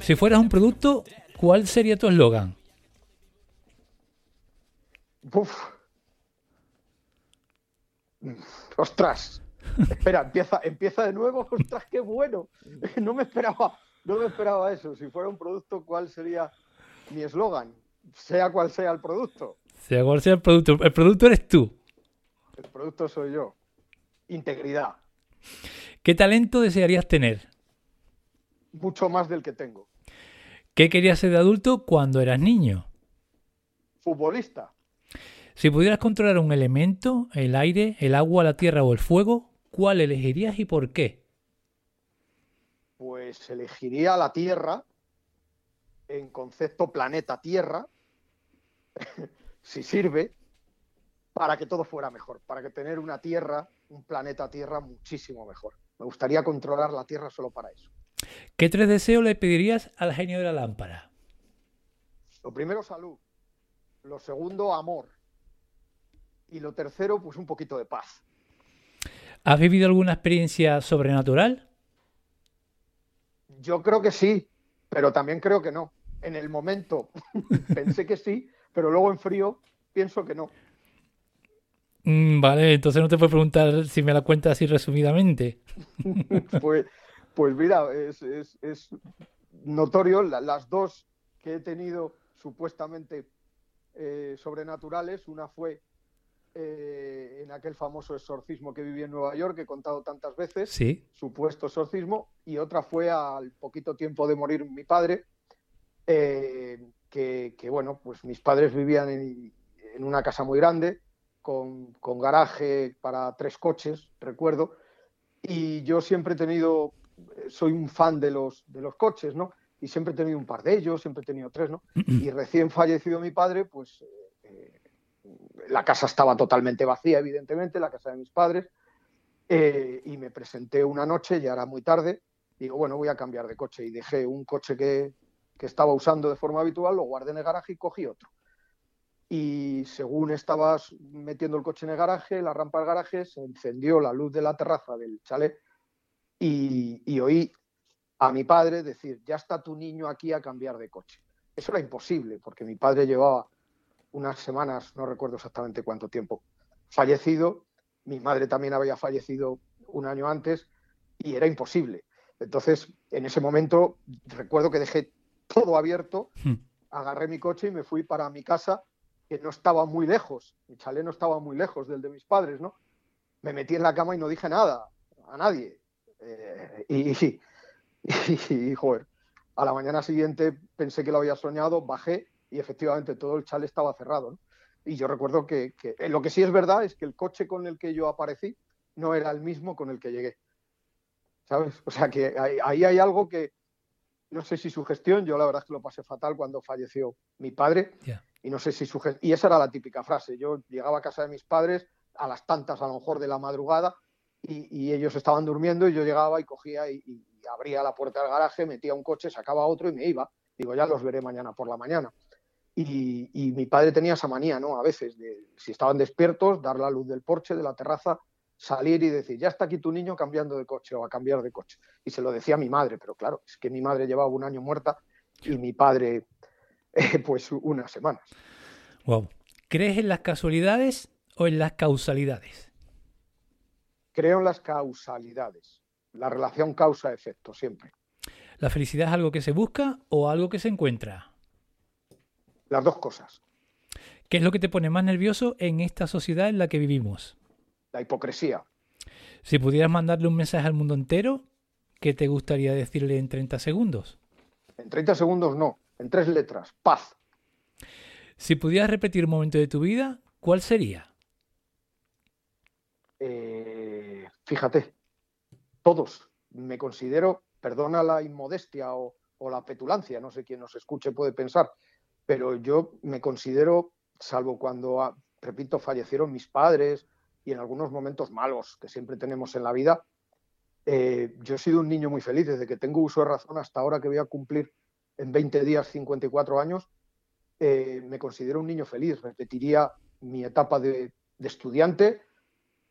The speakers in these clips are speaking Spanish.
Si fueras un producto, ¿cuál sería tu eslogan? Uf. Ostras. Espera, empieza, empieza de nuevo. Ostras, qué bueno. No me esperaba, no me esperaba eso. Si fuera un producto, ¿cuál sería mi eslogan? Sea cual sea el producto. Sea cual sea el producto. El producto eres tú. El producto soy yo. Integridad. ¿Qué talento desearías tener? Mucho más del que tengo. ¿Qué querías ser de adulto cuando eras niño? Futbolista. Si pudieras controlar un elemento, el aire, el agua, la tierra o el fuego, ¿cuál elegirías y por qué? Pues elegiría la Tierra en concepto planeta Tierra, si sirve, para que todo fuera mejor, para que tener una Tierra, un planeta Tierra muchísimo mejor. Me gustaría controlar la Tierra solo para eso. ¿Qué tres deseos le pedirías al genio de la lámpara? Lo primero, salud. Lo segundo, amor. Y lo tercero, pues un poquito de paz. ¿Has vivido alguna experiencia sobrenatural? Yo creo que sí, pero también creo que no. En el momento pensé que sí, pero luego en frío pienso que no. Mm, vale, entonces no te puedo preguntar si me la cuentas así resumidamente. pues, pues mira, es, notorio las dos que he tenido supuestamente eh, sobrenaturales. Una fue eh, en aquel famoso exorcismo que viví en Nueva York, que he contado tantas veces, ¿Sí? supuesto exorcismo, y otra fue al poquito tiempo de morir mi padre, eh, que, bueno, pues mis padres vivían en, en una casa muy grande, con, garaje para tres coches, recuerdo, y yo siempre he tenido, soy un fan de los, de los coches, ¿no? Y siempre he tenido un par de ellos, siempre he tenido tres, ¿no? Y recién fallecido mi padre, pues eh, la casa estaba totalmente vacía, evidentemente, la casa de mis padres, eh, y me presenté una noche, ya era muy tarde, digo, bueno, voy a cambiar de coche, y dejé un coche que, que estaba usando de forma habitual, lo guardé en el garaje y cogí otro y según estabas metiendo el coche en el garaje, la rampa del garaje, se encendió la luz de la terraza del chalet y, oí a mi padre decir, ya está tu niño aquí a cambiar de coche. Eso era imposible, porque mi padre llevaba unas semanas, no recuerdo exactamente cuánto tiempo, fallecido, mi madre también había fallecido un año antes y era imposible. Entonces, en ese momento, recuerdo que dejé todo abierto, hmm. agarré mi coche y me fui para mi casa que no estaba muy lejos, mi chalet no estaba muy lejos del de mis padres, ¿no? Me metí en la cama y no dije nada a nadie. Eh, y, y, joder, a la mañana siguiente pensé que lo había soñado, bajé y efectivamente todo el chalet estaba cerrado, ¿no? Y yo recuerdo que, eh, lo que sí es verdad es que el coche con el que yo aparecí no era el mismo con el que llegué. ¿Sabes? O sea que ahí hay algo que, no sé si su gestión, yo la verdad es que lo pasé fatal cuando falleció mi padre y no sé si su y esa era la típica frase, yo llegaba a casa de mis padres a las tantas a lo mejor de la madrugada y, ellos estaban durmiendo y yo llegaba y cogía y, abría la puerta del garaje, metía un coche, sacaba otro y me iba. Digo, ya los veré mañana por la mañana. Y, y, mi padre tenía esa manía, ¿no? A veces, de, si estaban despiertos, dar la luz del porche, de la terraza, salir y decir, ya está aquí tu niño cambiando de coche o a cambiar de coche. Y se lo decía a mi madre, pero claro, es que mi madre llevaba un año muerta y mi padre, eh, pues, unas semanas. Wow. ¿Crees en las casualidades o en las causalidades? Creo en las causalidades. La relación causa-efecto, siempre. ¿La felicidad es algo que se busca o algo que se encuentra? Las dos cosas. ¿Qué es lo que te pone más nervioso en esta sociedad en la que vivimos? la hipocresía. Si pudieras mandarle un mensaje al mundo entero, ¿qué te gustaría decirle en 30 segundos? En 30 segundos no, en tres letras, paz. Si pudieras repetir un momento de tu vida, ¿cuál sería? Eh, fíjate, todos. Me considero, perdona la inmodestia o, o la petulancia, no sé quién nos escuche puede pensar, pero yo me considero, salvo cuando, ah, repito, fallecieron mis padres, y en algunos momentos malos que siempre tenemos en la vida, eh, yo he sido un niño muy feliz desde que tengo uso de razón hasta ahora que voy a cumplir en 20 días 54 años. Eh, me considero un niño feliz. Repetiría mi etapa de, estudiante,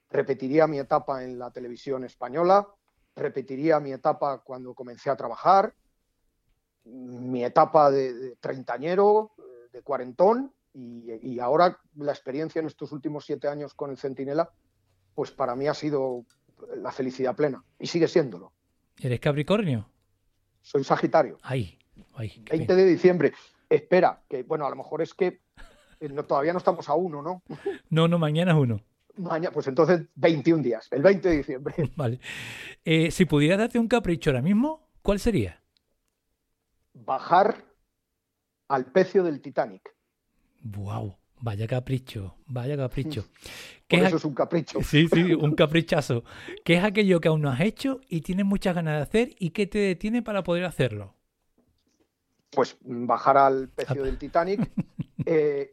repetiría mi etapa en la televisión española, repetiría mi etapa cuando comencé a trabajar, mi etapa de, treintañero, de cuarentón, y, ahora la experiencia en estos últimos siete años con el Centinela, pues para mí ha sido la felicidad plena, y sigue siéndolo. ¿Eres Capricornio? Soy Sagitario. Ay, ay 20 de diciembre. Espera, que bueno, a lo mejor es que eh, todavía no estamos a uno, ¿no? No, no, mañana es uno. Mañana, pues entonces 21 días, el 20 de diciembre. Vale. Eh, si pudieras darte un capricho ahora mismo, ¿cuál sería? Bajar al pecio del Titanic. ¡Wow! Vaya capricho, vaya capricho. ¿Qué eso es un capricho. Sí, sí, un caprichazo. ¿Qué es aquello que aún no has hecho y tienes muchas ganas de hacer y qué te detiene para poder hacerlo? Pues bajar al pecio del Titanic eh,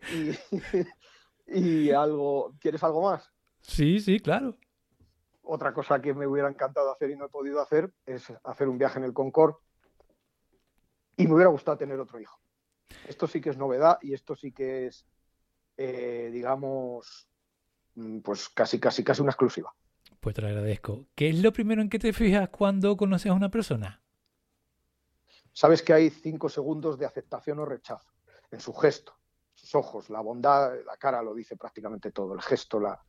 y, algo. ¿Quieres algo más? Sí, sí, claro. Otra cosa que me hubiera encantado hacer y no he podido hacer es hacer un viaje en el Concorde. Y me hubiera gustado tener otro hijo. Esto sí que es novedad y esto sí que es, eh, digamos, mm, pues casi, casi, casi una exclusiva. Pues te lo agradezco. ¿Qué es lo primero en que te fijas cuando conoces a una persona? Sabes que hay cinco segundos de aceptación o rechazo en su gesto, sus ojos, la bondad, la cara lo dice prácticamente todo, el gesto, la...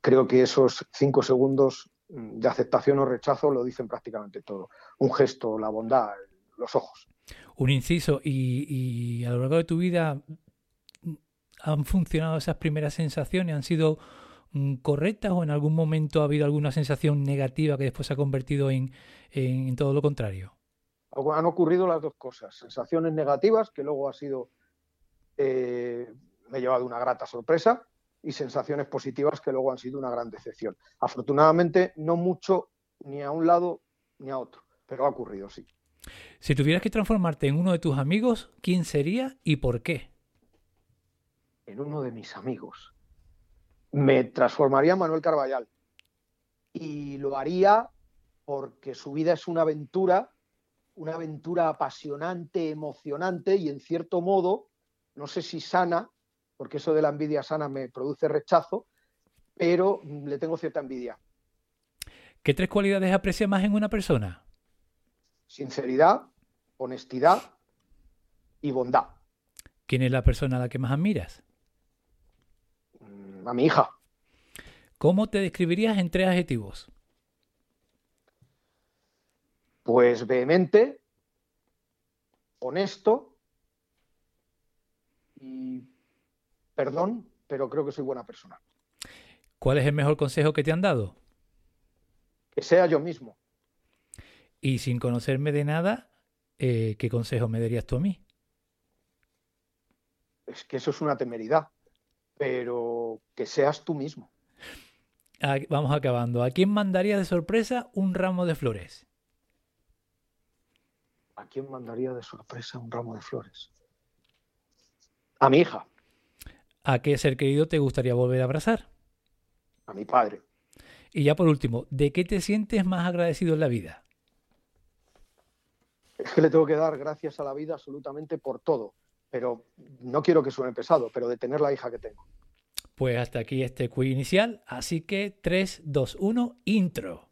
creo que esos cinco segundos de aceptación o rechazo lo dicen prácticamente todo. Un gesto, la bondad, los ojos. Un inciso, y, a lo largo de tu vida han funcionado esas primeras sensaciones, han sido mm, correctas o en algún momento ha habido alguna sensación negativa que después se ha convertido en, en todo lo contrario? Han ocurrido las dos cosas. Sensaciones negativas, que luego ha sido, eh, me he llevado una grata sorpresa, y sensaciones positivas, que luego han sido una gran decepción. Afortunadamente, no mucho ni a un lado ni a otro, pero ha ocurrido, sí. Si tuvieras que transformarte en uno de tus amigos, ¿quién sería y por qué? En uno de mis amigos. Me transformaría en Manuel Carballal. Y lo haría porque su vida es una aventura una aventura apasionante, emocionante y en cierto modo, no sé si sana, porque eso de la envidia sana me produce rechazo, pero le tengo cierta envidia. ¿Qué tres cualidades aprecia más en una persona? Sinceridad, honestidad y bondad. ¿Quién es la persona a la que más admiras? Mm, a mi hija. ¿Cómo te describirías en tres adjetivos? Pues vehemente, honesto y perdón, pero creo que soy buena persona. ¿Cuál es el mejor consejo que te han dado? Que sea yo mismo. Y sin conocerme de nada, eh, ¿qué consejo me darías tú a mí? Es que eso es una temeridad, pero que seas tú mismo. Ah, vamos acabando. ¿A quién mandaría de sorpresa un ramo de flores? ¿A quién mandaría de sorpresa un ramo de flores? A mi hija. ¿A qué ser querido te gustaría volver a abrazar? A mi padre. Y ya por último, ¿de qué te sientes más agradecido en la vida? Es que le tengo que dar gracias a la vida absolutamente por todo. Pero no quiero que suene pesado, pero de tener la hija que tengo. Pues hasta aquí este quiz inicial. Así que 3, 2, 1, intro.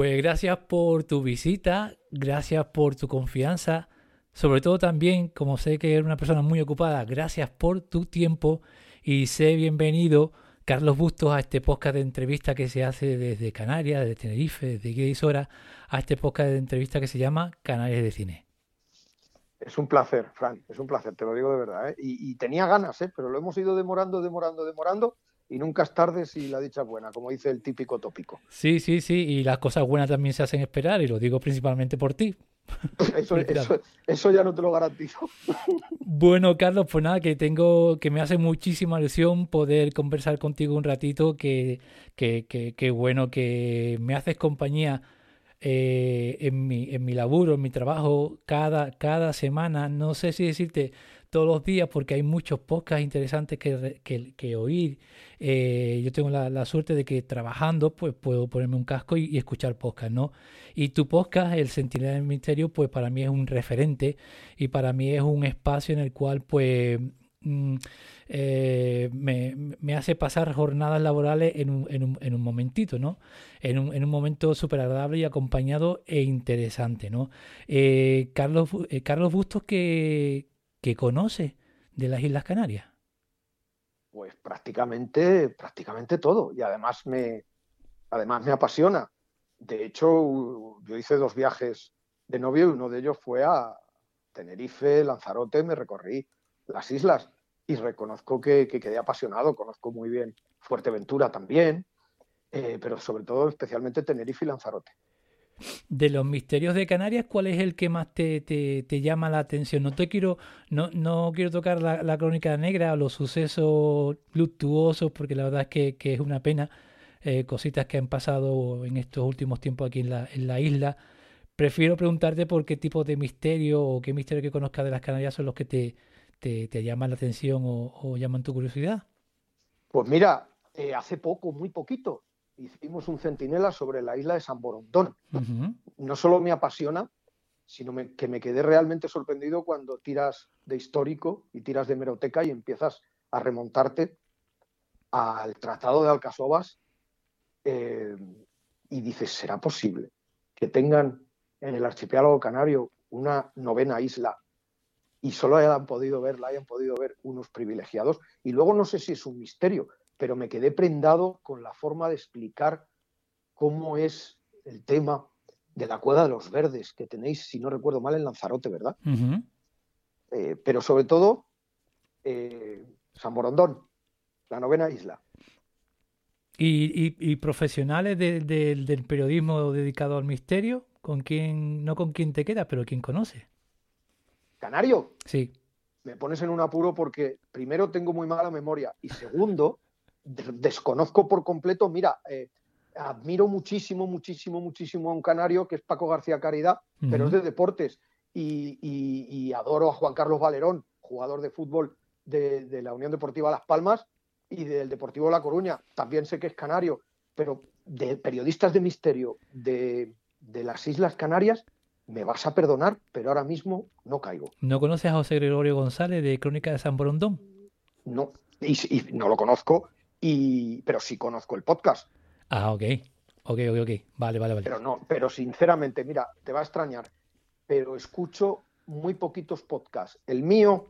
Pues gracias por tu visita, gracias por tu confianza, sobre todo también, como sé que eres una persona muy ocupada, gracias por tu tiempo y sé bienvenido, Carlos Bustos, a este podcast de entrevista que se hace desde Canarias, desde Tenerife, desde Guía a este podcast de entrevista que se llama Canarias de Cine. Es un placer, Fran, es un placer, te lo digo de verdad. ¿eh? Y, y, tenía ganas, ¿eh? pero lo hemos ido demorando, demorando, demorando y nunca es tarde si la dicha es buena, como dice el típico tópico. Sí, sí, sí, y las cosas buenas también se hacen esperar, y lo digo principalmente por ti. Eso, eso, eso, ya no te lo garantizo. Bueno, Carlos, pues nada, que tengo, que me hace muchísima ilusión poder conversar contigo un ratito, que, que, que, que bueno, que me haces compañía eh, en, mi, en mi laburo, en mi trabajo, cada, cada semana, no sé si decirte todos los días porque hay muchos podcasts interesantes que, que, oír. Eh, yo tengo la, la, suerte de que trabajando pues puedo ponerme un casco y, escuchar podcast, ¿no? Y tu podcast, El Sentinela del Misterio, pues para mí es un referente y para mí es un espacio en el cual pues mm, eh, me, me, hace pasar jornadas laborales en un, en un, en un momentito, ¿no? En un, en un momento súper agradable y acompañado e interesante, ¿no? Eh, Carlos, Carlos Bustos, que, que conoce de las Islas Canarias? Pues prácticamente, prácticamente todo. Y además me, además me apasiona. De hecho, yo hice dos viajes de novio y uno de ellos fue a Tenerife, Lanzarote, me recorrí las islas y reconozco que, que quedé apasionado. Conozco muy bien Fuerteventura también, eh, pero sobre todo especialmente Tenerife y Lanzarote. De los misterios de Canarias, ¿cuál es el que más te, te, llama la atención? No te quiero, no, no quiero tocar la, la, crónica negra o los sucesos luctuosos, porque la verdad es que, que es una pena, eh, cositas que han pasado en estos últimos tiempos aquí en la, en la isla. Prefiero preguntarte por qué tipo de misterio o qué misterio que conozcas de las Canarias son los que te, te, te llaman la atención o, o, llaman tu curiosidad. Pues mira, eh, hace poco, muy poquito, hicimos un centinela sobre la isla de San Borondón. Uh -huh. No solo me apasiona, sino me, que me quedé realmente sorprendido cuando tiras de histórico y tiras de meroteca y empiezas a remontarte al Tratado de Alcasovas eh, y dices, ¿será posible que tengan en el archipiélago canario una novena isla y solo hayan podido ver, la hayan podido ver unos privilegiados? Y luego no sé si es un misterio, pero me quedé prendado con la forma de explicar cómo es el tema de la Cueva de los Verdes, que tenéis, si no recuerdo mal, en Lanzarote, ¿verdad? Uh -huh. eh, pero sobre todo, eh, San Borondón, la novena isla. ¿Y, y, y profesionales de, de, del periodismo dedicado al misterio? ¿Con quién, no con quién te quedas, pero quién conoce? ¿Canario? Sí. Me pones en un apuro porque primero tengo muy mala memoria y segundo, desconozco por completo, mira, eh, admiro muchísimo, muchísimo, muchísimo a un canario que es Paco García Caridad, uh -huh. pero es de deportes, y, y, y, adoro a Juan Carlos Valerón, jugador de fútbol de, de, la Unión Deportiva Las Palmas y del Deportivo La Coruña, también sé que es canario, pero de periodistas de misterio de, de las Islas Canarias, me vas a perdonar, pero ahora mismo no caigo. ¿No conoces a José Gregorio González de Crónica de San Borondón? No, y, y no lo conozco, y, pero sí conozco el podcast. Ah, ok. Ok, ok, ok. Vale, vale, vale. Pero no, pero sinceramente, mira, te va a extrañar, pero escucho muy poquitos podcasts. El mío,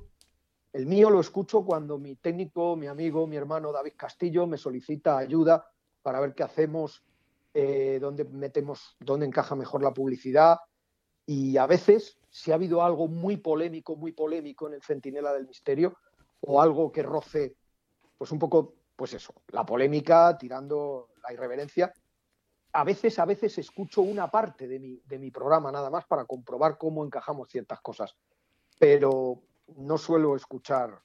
el mío lo escucho cuando mi técnico, mi amigo, mi hermano David Castillo me solicita ayuda para ver qué hacemos, eh, dónde metemos, dónde encaja mejor la publicidad. Y a veces, si ha habido algo muy polémico, muy polémico en el Centinela del Misterio, o algo que roce, pues un poco pues eso, la polémica, tirando la irreverencia. A veces, a veces escucho una parte de mi, de mi programa nada más para comprobar cómo encajamos ciertas cosas, pero no suelo escuchar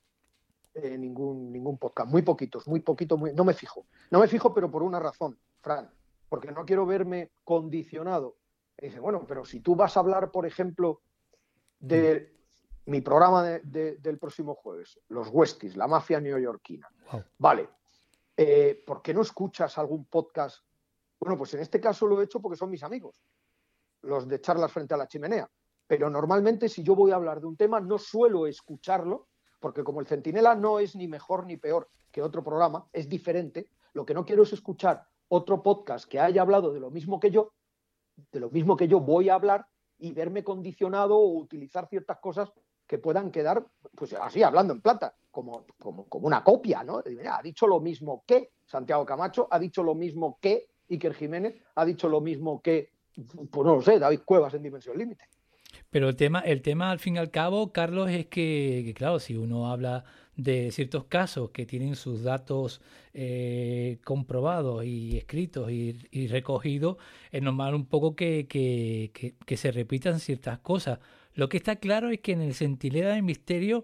eh, ningún, ningún podcast, muy poquitos, muy poquito, muy, no me fijo. No me fijo, pero por una razón, Fran, porque no quiero verme condicionado. Y dice, bueno, pero si tú vas a hablar, por ejemplo, de mi programa de, de, del próximo jueves, Los Westies, la mafia neoyorquina. Wow. Vale, eh, ¿por qué no escuchas algún podcast? Bueno, pues en este caso lo he hecho porque son mis amigos. los de charlas frente a la chimenea. Pero normalmente si yo voy a hablar de un tema no suelo escucharlo, porque como el Centinela no es ni mejor ni peor que otro programa, es diferente, lo que no quiero es escuchar otro podcast que haya hablado de lo mismo que yo, de lo mismo que yo voy a hablar y verme condicionado o utilizar ciertas cosas que puedan quedar, pues así, hablando en plata, como, como, como una copia, ¿no? ha dicho lo mismo que Santiago Camacho, ha dicho lo mismo que Iker Jiménez, ha dicho lo mismo que, pues no lo sé, David Cuevas en Dimensión Límite. Pero el tema, el tema al fin y al cabo, Carlos, es que, claro, si uno habla de ciertos casos que tienen sus datos eh, comprobados y escritos y, recogidos, es normal un poco que, que, se repitan ciertas cosas. Lo que está claro es que en el Centinela del Misterio,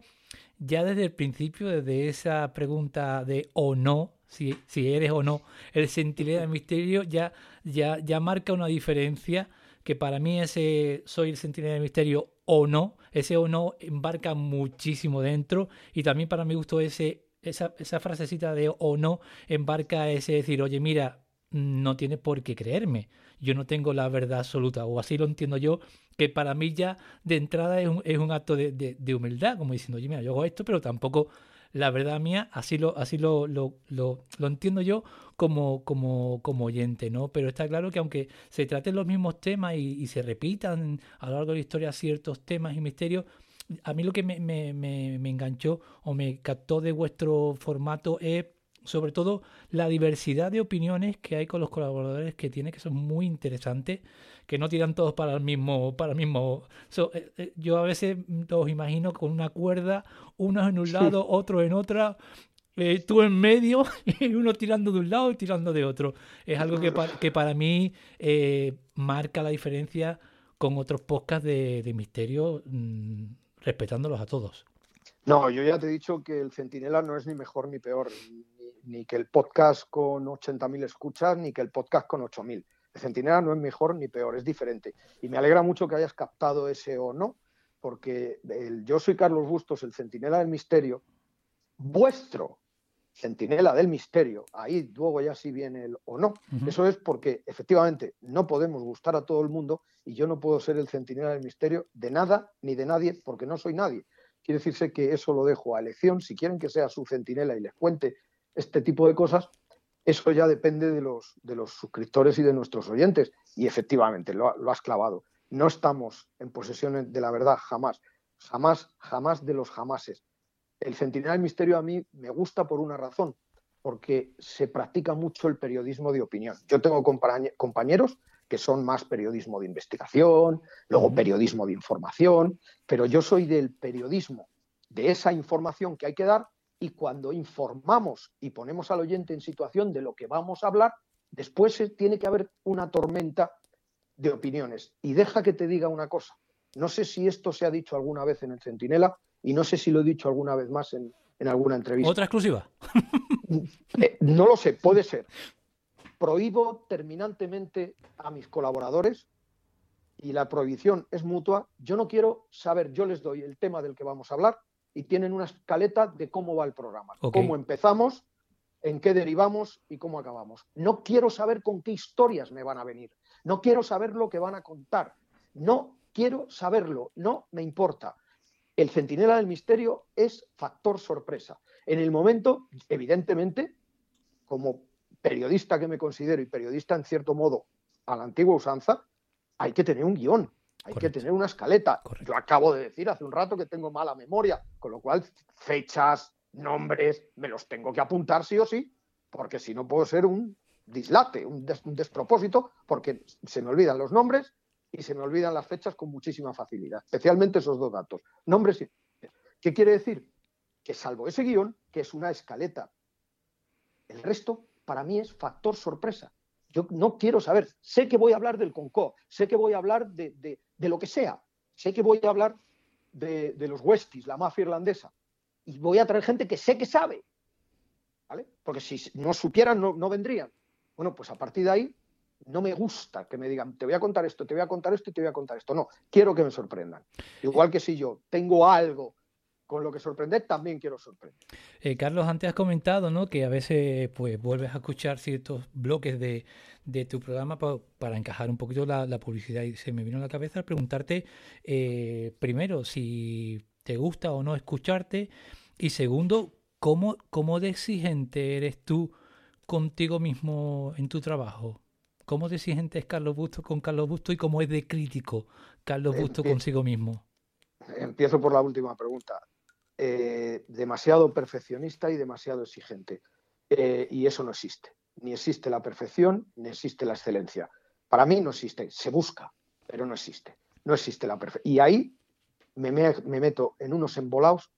ya desde el principio, desde esa pregunta de o no, si, si eres o no el Centinela del Misterio, ya, ya, ya marca una diferencia que para mí ese soy el centinela del misterio o no, ese o no embarca muchísimo dentro y también para mí gustó ese, esa, esa frasecita de o no embarca ese decir, oye, mira, no tienes por qué creerme, yo no tengo la verdad absoluta, o así lo entiendo yo, que para mí ya de entrada es un, es un acto de, de, humildad, como diciendo, oye, mira, yo hago esto, pero tampoco la verdad mía, así lo, así lo, lo, lo, lo entiendo yo como, como, como oyente, ¿no? Pero está claro que aunque se traten los mismos temas y, se repitan a lo largo de la historia ciertos temas y misterios, a mí lo que me, me, me, me enganchó o me captó de vuestro formato es sobre todo la diversidad de opiniones que hay con los colaboradores que tiene, que son muy interesantes que no tiran todos para el mismo, para el mismo. Eh, eh, yo a veces los imagino con una cuerda, unos en un lado, otros en otra, eh, tú en medio y uno tirando de un lado y tirando de otro. Es algo que, que para mí marca la diferencia con otros podcasts de, misterio, mm, respetándolos a todos. No, yo ya te he dicho que el Centinela no es ni mejor ni peor, ni, que el podcast con 80.000 escuchas, ni que el podcast con 8.000. El Centinela no es mejor ni peor, es diferente. Y me alegra mucho que hayas captado ese o no, porque el, yo soy Carlos Bustos, el Centinela del Misterio, vuestro Centinela del Misterio, ahí luego ya sí viene el o no. Eso es porque efectivamente no podemos gustar a todo el mundo y yo no puedo ser el Centinela del Misterio de nada ni de nadie porque no soy nadie. Quiere decirse que eso lo dejo a elección. Si quieren que sea su centinela y les cuente este tipo de cosas, eso ya depende de los, de los suscriptores y de nuestros oyentes. Y efectivamente, lo, has clavado. No estamos en posesión de la verdad, jamás. Jamás, jamás de los jamases. El Centinela del Misterio a mí me gusta por una razón, porque se practica mucho el periodismo de opinión. Yo tengo compañeros que son más periodismo de investigación, luego periodismo de información, pero yo soy del periodismo, de esa información que hay que dar y cuando informamos y ponemos al oyente en situación de lo que vamos a hablar, después tiene que haber una tormenta de opiniones. Y deja que te diga una cosa. No sé si esto se ha dicho alguna vez en el Centinela y no sé si lo he dicho alguna vez más en, alguna entrevista. ¿Otra exclusiva? Eh, no lo sé, puede ser. Prohíbo terminantemente a mis colaboradores y la prohibición es mutua. Yo no quiero saber, yo les doy el tema del que vamos a hablar y tienen una escaleta de cómo va el programa, cómo empezamos, en qué derivamos y cómo acabamos. No quiero saber con qué historias me van a venir, no quiero saber lo que van a contar, no quiero saberlo, no me importa. El centinela del misterio es factor sorpresa. En el momento, evidentemente, como periodista que me considero y periodista en cierto modo a la antigua usanza, hay que tener un guion. Hay que tener una escaleta. Yo acabo de decir hace un rato que tengo mala memoria, con lo cual fechas, nombres, me los tengo que apuntar sí o sí, porque si no puedo ser un dislate, un, despropósito, porque se me olvidan los nombres y se me olvidan las fechas con muchísima facilidad, especialmente esos dos datos, nombres y ¿Qué quiere decir? Que salvo ese guion, que es una escaleta, el resto para mí es factor sorpresa. Yo no quiero saber, sé que voy a hablar del Concó, sé que voy a hablar de, de lo que sea. Sé que voy a hablar de, los Westies, la mafia irlandesa, y voy a traer gente que sé que sabe, ¿vale? Porque si no supieran, no, vendrían. Bueno, pues a partir de ahí no me gusta que me digan, te voy a contar esto, te voy a contar esto y te voy a contar esto. No, quiero que me sorprendan. Igual que si yo tengo algo con lo que sorprender también quiero sorprender. Eh, Carlos, antes has comentado ¿no? que a veces pues vuelves a escuchar ciertos bloques de, tu programa para encajar un poquito la, publicidad y se me vino a la cabeza al preguntarte eh, primero si te gusta o no escucharte y segundo, ¿cómo, cómo de exigente eres tú contigo mismo en tu trabajo? ¿Cómo de exigente es Carlos Busto con Carlos Busto y cómo es de crítico Carlos Busto consigo mismo? Empiezo por la última pregunta. Eh, demasiado perfeccionista y demasiado exigente. Eh, y eso no existe. Ni existe la perfección, ni existe la excelencia. Para mí no existe. Se busca, pero no existe. No existe la perfección. Y ahí me, meto en unos embolados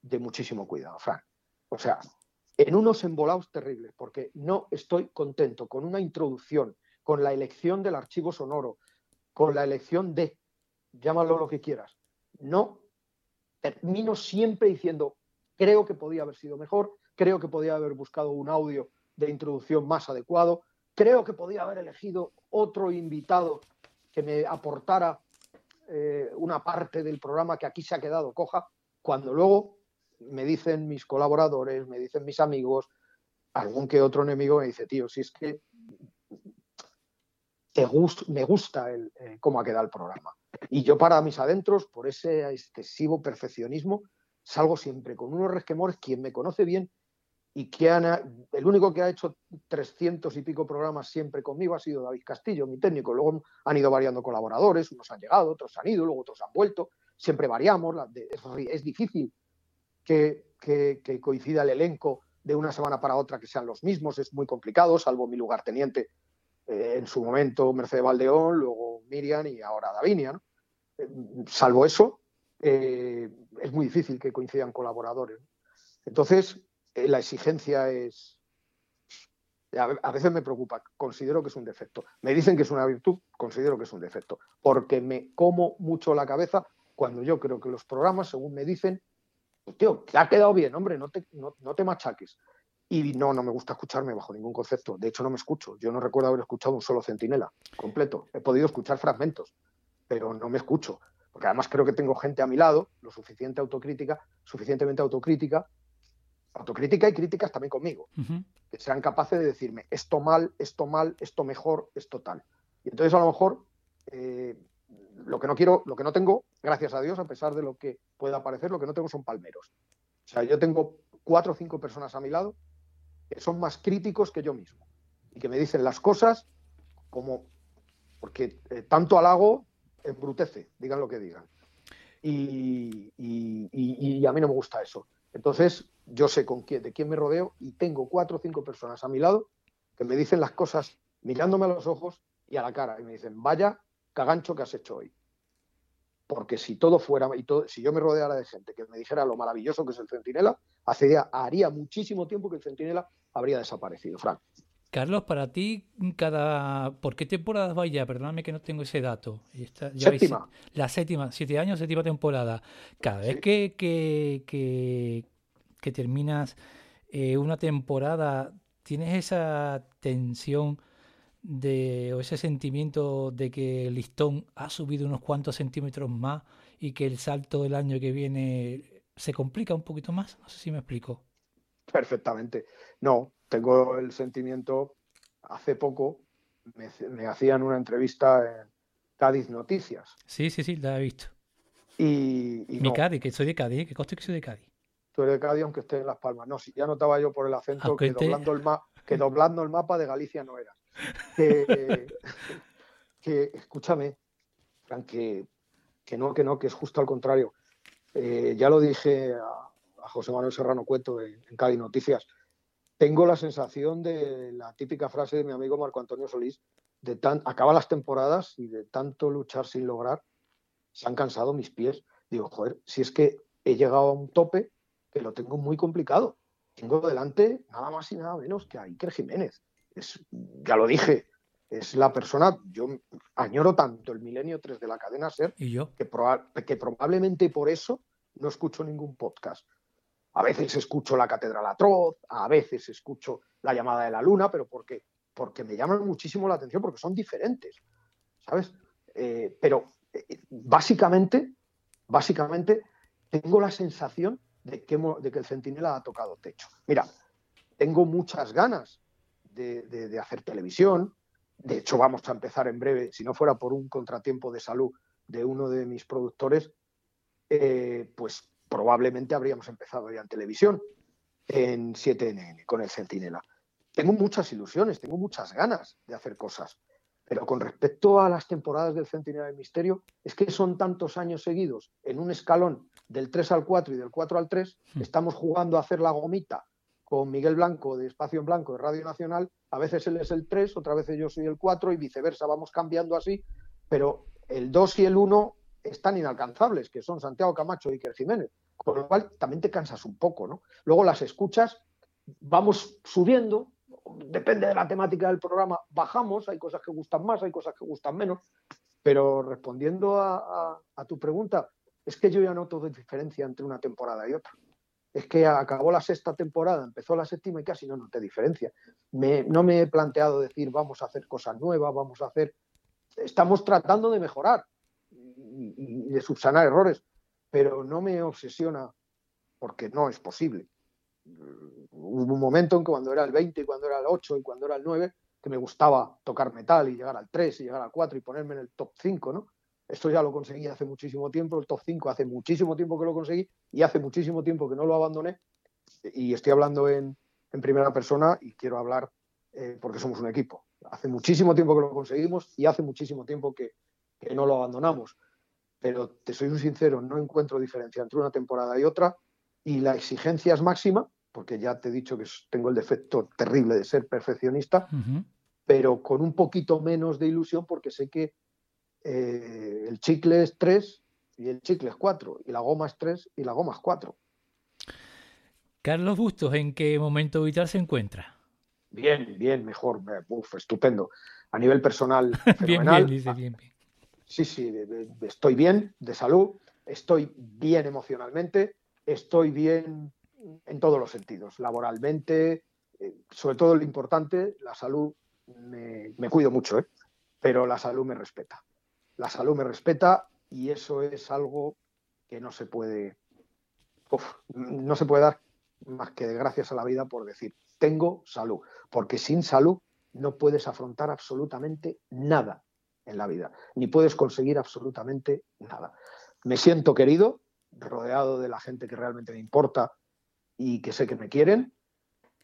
de muchísimo cuidado, Fran. O sea, en unos embolados terribles, porque no estoy contento con una introducción, con la elección del archivo sonoro, con la elección de, llámalo lo que quieras. No termino siempre diciendo, creo que podía haber sido mejor, creo que podía haber buscado un audio de introducción más adecuado, creo que podía haber elegido otro invitado que me aportara eh, una parte del programa que aquí se ha quedado coja, cuando luego me dicen mis colaboradores, me dicen mis amigos, algún que otro enemigo me dice, tío, si es que me gusta eh, cómo ha quedado el programa. Y yo para mis adentros, por ese excesivo perfeccionismo, salgo siempre con unos resquemores. Quien me conoce bien y que el único que ha hecho 300 y pico programas siempre conmigo ha sido David Castillo, mi técnico. Luego han ido variando colaboradores, unos han llegado, otros han ido, luego otros han vuelto. Siempre variamos. Es difícil que, que coincida el elenco de una semana para otra que sean los mismos. Es muy complicado, salvo mi lugarteniente eh, en su momento Mercedes Valdeón, luego Miriam y ahora Davinia. Eh, salvo eso, eh, es muy difícil que coincidan colaboradores. Entonces, la exigencia es... A veces me preocupa, considero que es un defecto. Me dicen que es una virtud, considero que es un defecto, porque me como mucho la cabeza cuando yo creo que los programas, según me dicen, pues, tío, te ha quedado bien, hombre, no te, no te machaques. Y no, no me gusta escucharme bajo ningún concepto. De hecho, no me escucho. Yo no recuerdo haber escuchado un solo centinela completo. He podido escuchar fragmentos, pero no me escucho. Porque además creo que tengo gente a mi lado, lo suficiente autocrítica, suficientemente autocrítica, autocrítica y críticas también conmigo, que sean capaces de decirme esto mal, esto mal, esto mejor, esto tal. Y entonces a lo mejor eh, lo que no quiero, lo que no tengo, gracias a Dios, a pesar de lo que pueda parecer, lo que no tengo son palmeros. O sea, yo tengo cuatro o cinco personas a mi lado que son más críticos que yo mismo y que me dicen las cosas como, porque eh, tanto halago embrutece, digan lo que digan. Y, a mí no me gusta eso. Entonces, yo sé con quién, de quién me rodeo y tengo cuatro o cinco personas a mi lado que me dicen las cosas mirándome a los ojos y a la cara y me dicen, vaya cagancho que has hecho hoy. Porque si todo fuera, y todo, si yo me rodeara de gente que me dijera lo maravilloso que es el centinela, haría muchísimo tiempo que el centinela habría desaparecido, Frank. Carlos, para ti, cada ¿por qué temporadas va ya? Perdóname que no tengo ese dato. séptima. la séptima, siete años, séptima temporada. Cada vez que, que, que, terminas eh, una temporada, ¿tienes esa tensión de, o ese sentimiento de que el listón ha subido unos cuantos centímetros más y que el salto del año que viene se complica un poquito más? No sé si me explico. Perfectamente. No, tengo el sentimiento, hace poco me, hacían una entrevista en Cádiz Noticias. Sí, sí, sí, la he visto. Y, Mi Cádiz, que soy de Cádiz, ¿eh? que coste que soy de Cádiz. Tú eres de Cádiz aunque esté en Las Palmas. No, si ya notaba yo por el acento que, doblando el que doblando el mapa de Galicia no era. Que, escúchame, Frank, que, no, que no, que es justo al contrario. Eh, ya lo dije a, José Manuel Serrano Cueto en, Cádiz Noticias, tengo la sensación de la típica frase de mi amigo Marco Antonio Solís, de tan, acaba las temporadas y de tanto luchar sin lograr, se han cansado mis pies. Digo, joder, si es que he llegado a un tope que lo tengo muy complicado. Tengo delante nada más y nada menos que a Iker Jiménez. Es, ya lo dije, es la persona, yo añoro tanto el milenio 3 de la cadena SER, ¿Y yo? Que, que probablemente por eso no escucho ningún podcast. A veces escucho la Catedral Atroz, a veces escucho la llamada de la luna, pero porque, porque me llaman muchísimo la atención, porque son diferentes, ¿sabes? Eh, pero eh, básicamente, básicamente tengo la sensación de que, de que el Centinela ha tocado techo. Mira, tengo muchas ganas de, hacer televisión. De hecho, vamos a empezar en breve, si no fuera por un contratiempo de salud de uno de mis productores, eh, pues probablemente habríamos empezado ya en televisión, en 7NN, con el Centinela. Tengo muchas ilusiones, tengo muchas ganas de hacer cosas, pero con respecto a las temporadas del Centinela del Misterio, es que son tantos años seguidos en un escalón del 3 al 4 y del 4 al 3, hmm. estamos jugando a hacer la gomita con Miguel Blanco de Espacio en Blanco de Radio Nacional, a veces él es el 3, otra vez yo soy el 4 y viceversa, vamos cambiando así, pero el 2 y el 1 están inalcanzables, que son Santiago Camacho y Iker Jiménez, con lo cual también te cansas un poco, ¿no? Luego las escuchas, vamos subiendo, depende de la temática del programa, bajamos, hay cosas que gustan más, hay cosas que gustan menos, pero respondiendo a, a tu pregunta, es que yo ya noto diferencia entre una temporada y otra es que acabó la sexta temporada, empezó la séptima y casi no noté diferencia. no me he planteado decir vamos a hacer cosas nuevas, vamos a hacer... Estamos tratando de mejorar y, de subsanar errores, pero no me obsesiona porque no es posible. Hubo un momento en que cuando era el 20 y cuando era el 8 y cuando era el 9 que me gustaba tocar metal y llegar al 3 y llegar al 4 y ponerme en el top 5, ¿no? Esto ya lo conseguí hace muchísimo tiempo, el top 5 hace muchísimo tiempo que lo conseguí y hace muchísimo tiempo que no lo abandoné. Y estoy hablando en, primera persona y quiero hablar eh, porque somos un equipo. Hace muchísimo tiempo que lo conseguimos y hace muchísimo tiempo que, no lo abandonamos. Pero te soy un sincero, no encuentro diferencia entre una temporada y otra y la exigencia es máxima, porque ya te he dicho que tengo el defecto terrible de ser perfeccionista, pero con un poquito menos de ilusión porque sé que eh, el chicle es 3 y el chicle es 4, y la goma es 3 y la goma es 4. Carlos Bustos, ¿en qué momento vital se encuentra? Bien, bien, mejor, uf, estupendo. A nivel personal, bien, bien, dice bien, bien. Sí, sí, estoy bien de salud, estoy bien emocionalmente, estoy bien en todos los sentidos, laboralmente, eh, sobre todo lo importante, la salud, me, cuido mucho, ¿eh? pero la salud me respeta la salud me respeta y eso es algo que no se puede, no se puede dar más que de gracias a la vida por decir, tengo salud, porque sin salud no puedes afrontar absolutamente nada en la vida, ni puedes conseguir absolutamente nada. Me siento querido, rodeado de la gente que realmente me importa y que sé que me quieren,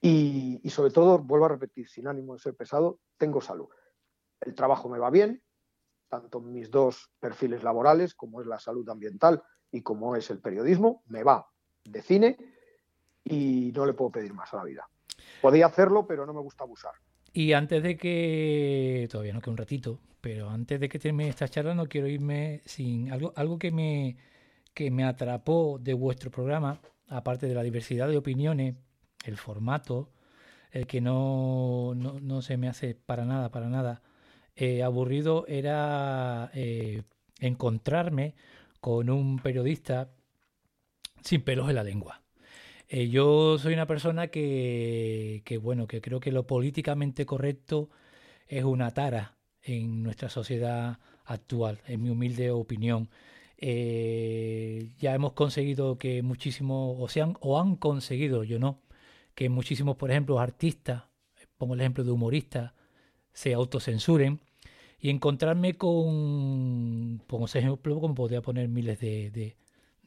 y, sobre todo, vuelvo a repetir, sin ánimo de ser pesado, tengo salud. El trabajo me va bien, tanto mis dos perfiles laborales, como es la salud ambiental y como es el periodismo, me va de cine y no le puedo pedir más a la vida. Podía hacerlo, pero no me gusta abusar. Y antes de que, todavía no queda un ratito, pero antes de que termine esta charla no quiero irme sin algo, algo que me, que me atrapó de vuestro programa, aparte de la diversidad de opiniones, el formato, el que no, no, no se me hace para nada, para nada eh, aburrido era eh, encontrarme con un periodista sin pelos en la lengua. Eh, yo soy una persona que, bueno, que creo que lo políticamente correcto es una tara en nuestra sociedad actual, en mi humilde opinión. ya hemos conseguido que muchísimos, o, sean, o han conseguido, yo no, que muchísimos, por ejemplo, artistas, pongo el ejemplo de humoristas, se autocensuren y encontrarme con, como ejemplo, como podría poner miles de,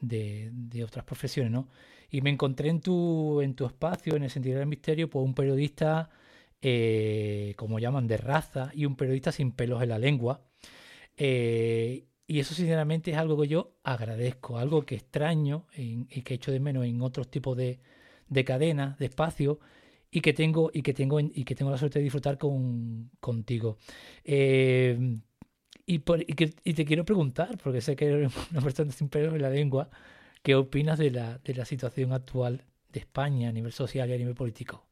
de, otras profesiones, ¿no? Y me encontré en tu, en tu espacio, en el sentido del misterio, pues un periodista, eh, como llaman, de raza, y un periodista sin pelos en la lengua. Eh, y eso sinceramente es algo que yo agradezco, algo que extraño y que echo de menos en otros tipos de, de cadenas, de espacios, y que tengo y que tengo y que tengo la suerte de disfrutar con, contigo. Eh, y, te quiero preguntar, porque sé que eres una persona sin pelos en la lengua, ¿qué opinas de la, de la situación actual de España a nivel social y a nivel político?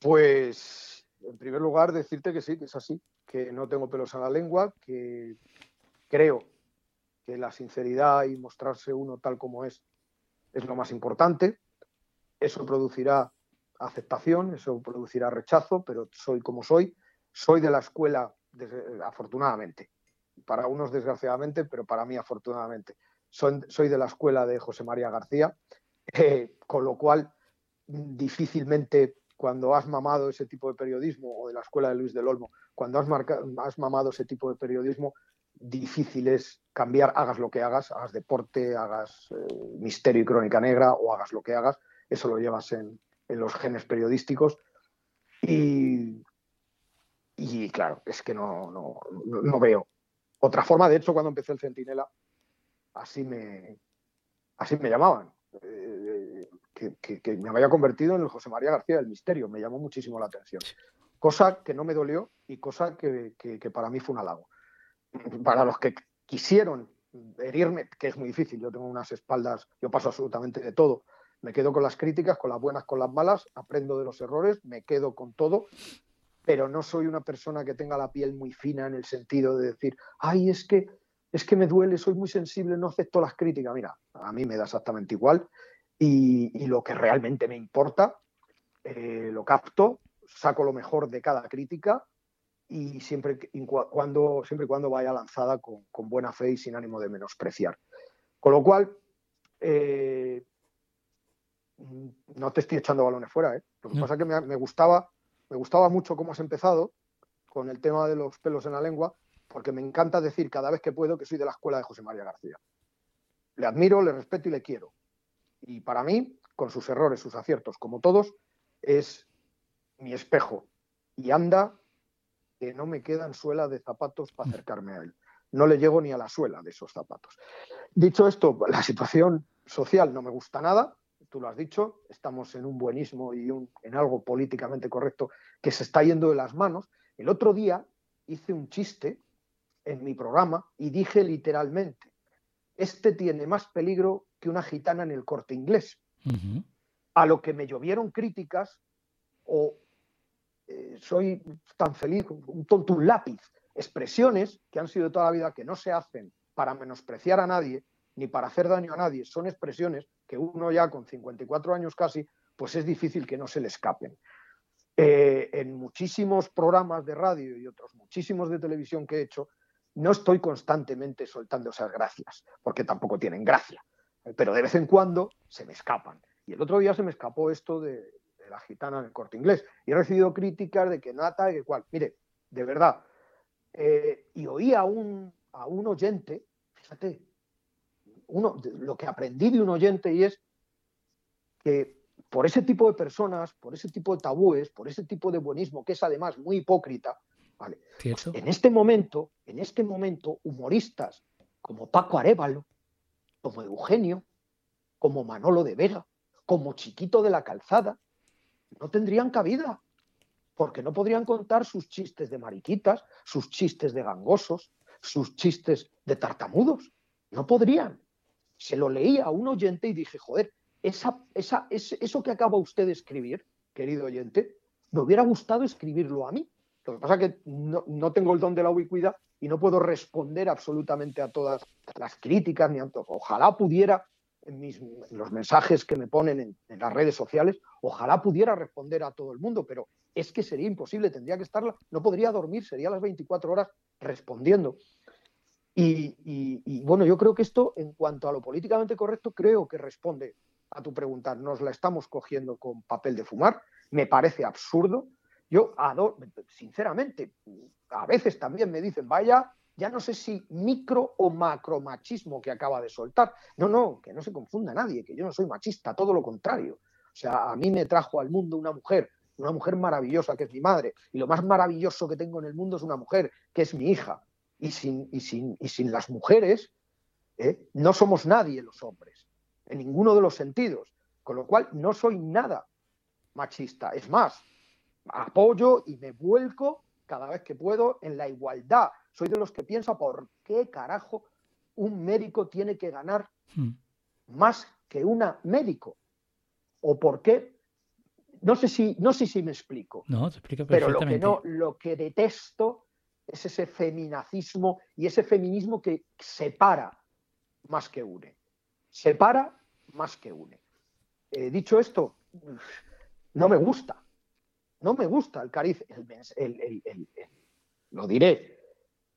Pues, en primer lugar, decirte que sí, que es así, que no tengo pelos en la lengua, que creo que la sinceridad y mostrarse uno tal como es es lo más importante. Eso producirá aceptación, eso producirá rechazo, pero soy como soy. Soy de la escuela, afortunadamente. Para unos, desgraciadamente, pero para mí, afortunadamente. Soy, de la escuela de José María García, eh, con lo cual difícilmente cuando has mamado ese tipo de periodismo, o de la escuela de Luis del Olmo, cuando has, mamado ese tipo de periodismo, difícil es cambiar, hagas lo que hagas, hagas deporte, hagas eh, misterio y crónica negra o hagas lo que hagas, eso lo llevas en, los genes periodísticos. Y, y claro, es que no, no, veo otra forma. De hecho, cuando empecé el Centinela, así me, así me llamaban. Eh, que, me había convertido en el José María García del Misterio. Me llamó muchísimo la atención. Cosa que no me dolió y cosa que, que para mí fue un halago para los que quisieron herirme, que es muy difícil, yo tengo unas espaldas, yo paso absolutamente de todo, me quedo con las críticas, con las buenas, con las malas, aprendo de los errores, me quedo con todo, pero no soy una persona que tenga la piel muy fina en el sentido de decir, ay, es que, es que me duele, soy muy sensible, no acepto las críticas. Mira, a mí me da exactamente igual y, lo que realmente me importa, eh, lo capto, saco lo mejor de cada crítica y siempre, cuando, siempre y cuando vaya lanzada con, buena fe y sin ánimo de menospreciar. Con lo cual, eh, no te estoy echando balones fuera. ¿eh? Lo que pasa es que me, gustaba, me gustaba mucho cómo has empezado con el tema de los pelos en la lengua, porque me encanta decir cada vez que puedo que soy de la escuela de José María García. Le admiro, le respeto y le quiero. Y para mí, con sus errores, sus aciertos, como todos, es mi espejo. Y anda que no me quedan suela de zapatos para acercarme a él. No le llego ni a la suela de esos zapatos. Dicho esto, la situación social no me gusta nada, tú lo has dicho, estamos en un buenismo y en algo políticamente correcto que se está yendo de las manos. El otro día hice un chiste en mi programa y dije literalmente, este tiene más peligro que una gitana en el corte inglés. A lo que me llovieron críticas o eh, soy tan feliz, un tonto, un lápiz, expresiones que han sido toda la vida que no se hacen para menospreciar a nadie ni para hacer daño a nadie, son expresiones que uno ya con 54 años casi, pues es difícil que no se le escapen. Eh, en muchísimos programas de radio y otros muchísimos de televisión que he hecho, no estoy constantemente soltando esas gracias, porque tampoco tienen gracia, pero de vez en cuando se me escapan. Y el otro día se me escapó esto de, la gitana en el corte inglés. Y he recibido críticas de que nata y que cual. Mire, de verdad. Eh, y oí a un, a un oyente, fíjate, uno, lo que aprendí de un oyente y es que por ese tipo de personas, por ese tipo de tabúes, por ese tipo de buenismo, que es además muy hipócrita, ¿vale? en este momento, en este momento, humoristas como Paco Arevalo, como Eugenio, como Manolo de Vega, como Chiquito de la Calzada, no tendrían cabida, porque no podrían contar sus chistes de mariquitas, sus chistes de gangosos, sus chistes de tartamudos. No podrían. Se lo leía a un oyente y dije, joder, esa, esa, eso que acaba usted de escribir, querido oyente, me hubiera gustado escribirlo a mí. Lo que pasa es que no, tengo el don de la ubicuidad y no puedo responder absolutamente a todas las críticas, ni a, ojalá pudiera en, los mensajes que me ponen en, las redes sociales, ojalá pudiera responder a todo el mundo, pero es que sería imposible, tendría que estar, no podría dormir, sería las 24 horas respondiendo. Y, bueno, yo creo que esto, en cuanto a lo políticamente correcto, creo que responde a tu pregunta. Nos la estamos cogiendo con papel de fumar, me parece absurdo. Yo adoro, sinceramente, a veces también me dicen, vaya ya no sé si micro o macro machismo que acaba de soltar. No, no, que no se confunda nadie, que yo no soy machista, todo lo contrario. O sea, a mí me trajo al mundo una mujer, una mujer maravillosa que es mi madre, y lo más maravilloso que tengo en el mundo es una mujer que es mi hija. Y sin, y sin, y sin las mujeres, ¿eh? no somos nadie los hombres, en ninguno de los sentidos. Con lo cual, no soy nada machista. Es más, apoyo y me vuelco cada vez que puedo en la igualdad. Soy de los que piensa por qué carajo un médico tiene que ganar hmm. más que una médico. O por qué. No sé si, no sé si me explico. No, te explico Pero lo que no, lo que detesto es ese feminacismo y ese feminismo que separa más que une. Separa más que une. Eh, dicho esto, no me gusta no me gusta el cariz, el, lo diré,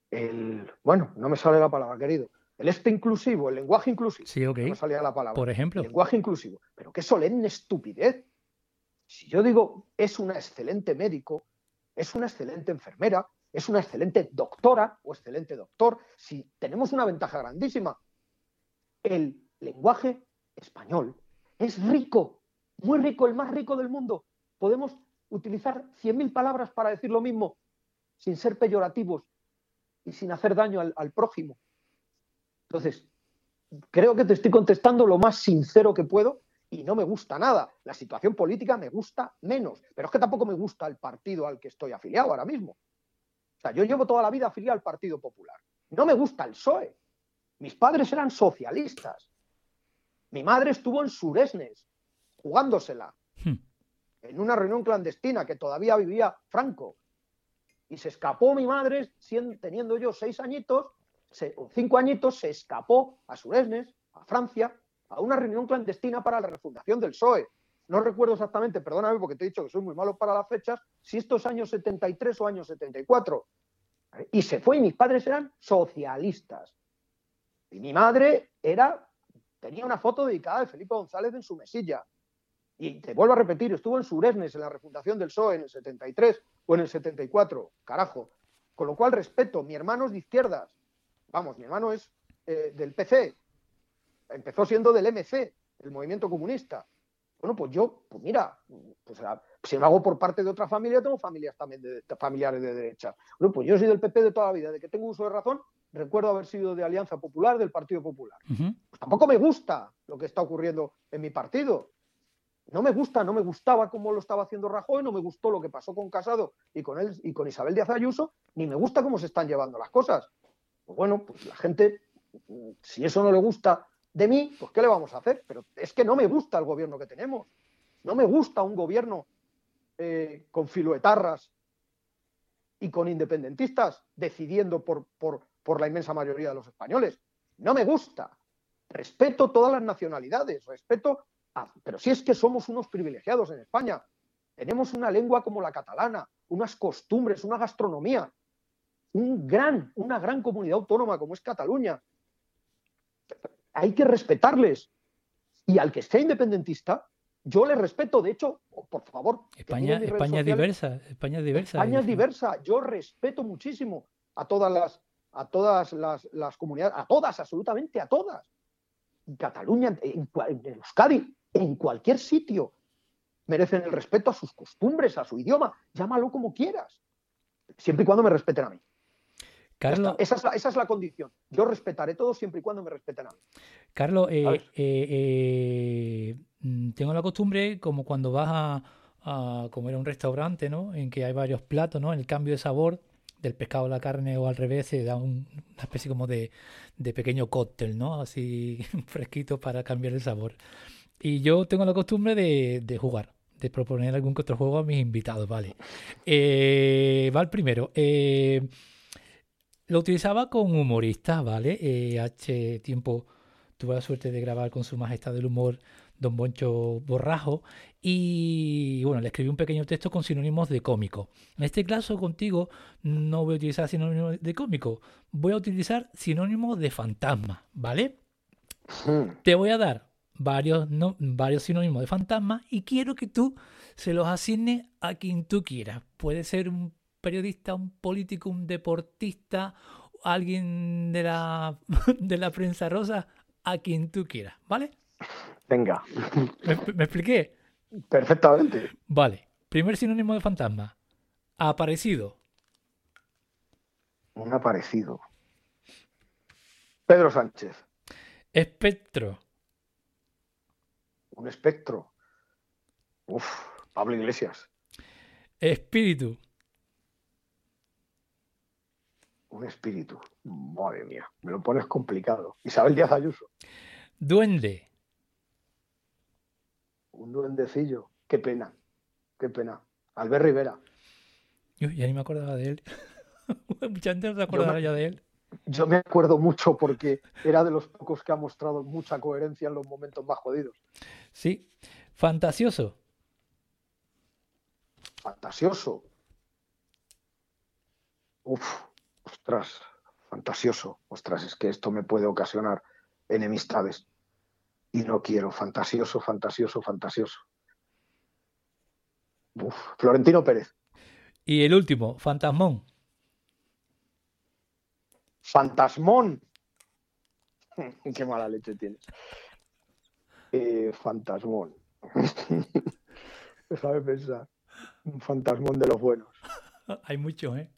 el, bueno, no me sale la palabra, querido, el este inclusivo, el lenguaje inclusivo. Sí, ok. No salía la palabra. Por ejemplo. El lenguaje inclusivo. Pero qué solemne estupidez. Si yo digo es una excelente médico, es una excelente enfermera, es una excelente doctora o excelente doctor, si tenemos una ventaja grandísima. El lenguaje español es rico, muy rico, el más rico del mundo. Podemos utilizar 100.000 palabras para decir lo mismo sin ser peyorativos y sin hacer daño al, al prójimo. Entonces, creo que te estoy contestando lo más sincero que puedo y no me gusta nada. La situación política me gusta menos, pero es que tampoco me gusta el partido al que estoy afiliado ahora mismo. O sea, yo llevo toda la vida afiliado al Partido Popular. No me gusta el PSOE. Mis padres eran socialistas. Mi madre estuvo en Suresnes, jugándosela. En una reunión clandestina que todavía vivía Franco. Y se escapó mi madre, teniendo yo seis añitos, se- cinco añitos, se escapó a Suresnes, a Francia, a una reunión clandestina para la refundación del PSOE. No recuerdo exactamente, perdóname porque te he dicho que soy muy malo para las fechas, si estos años 73 o años 74. Y se fue y mis padres eran socialistas. Y mi madre era, tenía una foto dedicada de Felipe González en su mesilla. Y te vuelvo a repetir, estuvo en Suresnes, en la refundación del PSOE en el 73 o en el 74, carajo. Con lo cual respeto, mi hermano es de izquierdas. Vamos, mi hermano es eh, del PC. Empezó siendo del MC, el movimiento comunista. Bueno, pues yo, pues mira, pues ah, si lo hago por parte de otra familia, tengo familias también de, de- familiares de derecha. Bueno, pues yo soy del PP de toda la vida, de que tengo uso de razón, recuerdo haber sido de Alianza Popular, del Partido Popular. Pues tampoco me gusta lo que está ocurriendo en mi partido. No me gusta, no me gustaba cómo lo estaba haciendo Rajoy, no me gustó lo que pasó con Casado y con él y con Isabel Díaz Ayuso, ni me gusta cómo se están llevando las cosas. Pues bueno, pues la gente, si eso no le gusta de mí, pues ¿qué le vamos a hacer? Pero es que no me gusta el gobierno que tenemos. No me gusta un gobierno eh, con filoetarras y con independentistas decidiendo por, por, por la inmensa mayoría de los españoles. No me gusta. Respeto todas las nacionalidades, respeto a- pero si es que somos unos privilegiados en España. Tenemos una lengua como la catalana, unas costumbres, una gastronomía, un gran, una gran comunidad autónoma como es Cataluña. Hay que respetarles. Y al que sea independentista, yo le respeto. De hecho, por favor, España, España diversa. España es diversa. España es diversa. Yo respeto muchísimo a todas las, a todas las, las comunidades, a todas, absolutamente a todas. Cataluña, en Euskadi, en cualquier sitio, merecen el respeto a sus costumbres, a su idioma. Llámalo como quieras, siempre y cuando me respeten a mí. Carlos. Esa, es la, esa es la condición. Yo respetaré todo siempre y cuando me respeten a mí. Carlos, eh, A eh, eh, mm, tengo la costumbre, como cuando vas a, a comer a un restaurante, ¿no? En que hay varios platos, ¿no? El cambio de sabor del pescado a la carne o al revés se da un- una especie como de, de pequeño cóctel, ¿no? Así fresquito para cambiar el sabor. Y yo tengo la costumbre de, de jugar, de proponer algún que otro juego a mis invitados, ¿vale? Eh, va el primero. Eh, lo utilizaba con humoristas, ¿vale? Eh, hace tiempo tuve la suerte de grabar con su majestad del humor, don Boncho Borrajo, y bueno, le escribí un pequeño texto con sinónimos de cómico. En este caso contigo no voy a utilizar sinónimos de cómico, voy a utilizar sinónimos de fantasma, ¿vale? Te voy a dar varios, no, varios sinónimos de fantasma y quiero que tú se los asignes a quien tú quieras. Puede ser un periodista, un político, un deportista, alguien de la, de la prensa rosa, a quien tú quieras, ¿vale? Venga, ¿Me, me expliqué? perfectamente. Vale. Primer sinónimo de fantasma. Aparecido. Un aparecido. Pedro Sánchez, Espectro. Un espectro. Uf, Pablo Iglesias, Espíritu. un espíritu. Madre mía, me lo pones complicado. Isabel Díaz Ayuso, Duende. un duendecillo. Qué pena, qué pena. Albert Rivera. Uy, ya ni me acordaba de él. Mucha gente no se acordará me- ya de él. Yo me acuerdo mucho porque era de los pocos que ha mostrado mucha coherencia en los momentos más jodidos. Sí. Fantasioso. Fantasioso. Uf, ostras. fantasioso. Ostras, es que esto me puede ocasionar enemistades. Y no quiero, fantasioso, fantasioso, fantasioso. Uf, Florentino Pérez. Y el último, Fantasmón. Fantasmón. Qué mala leche tienes. Eh, fantasmón. Déjame pensar. Un fantasmón de los buenos. Hay muchos, ¿eh?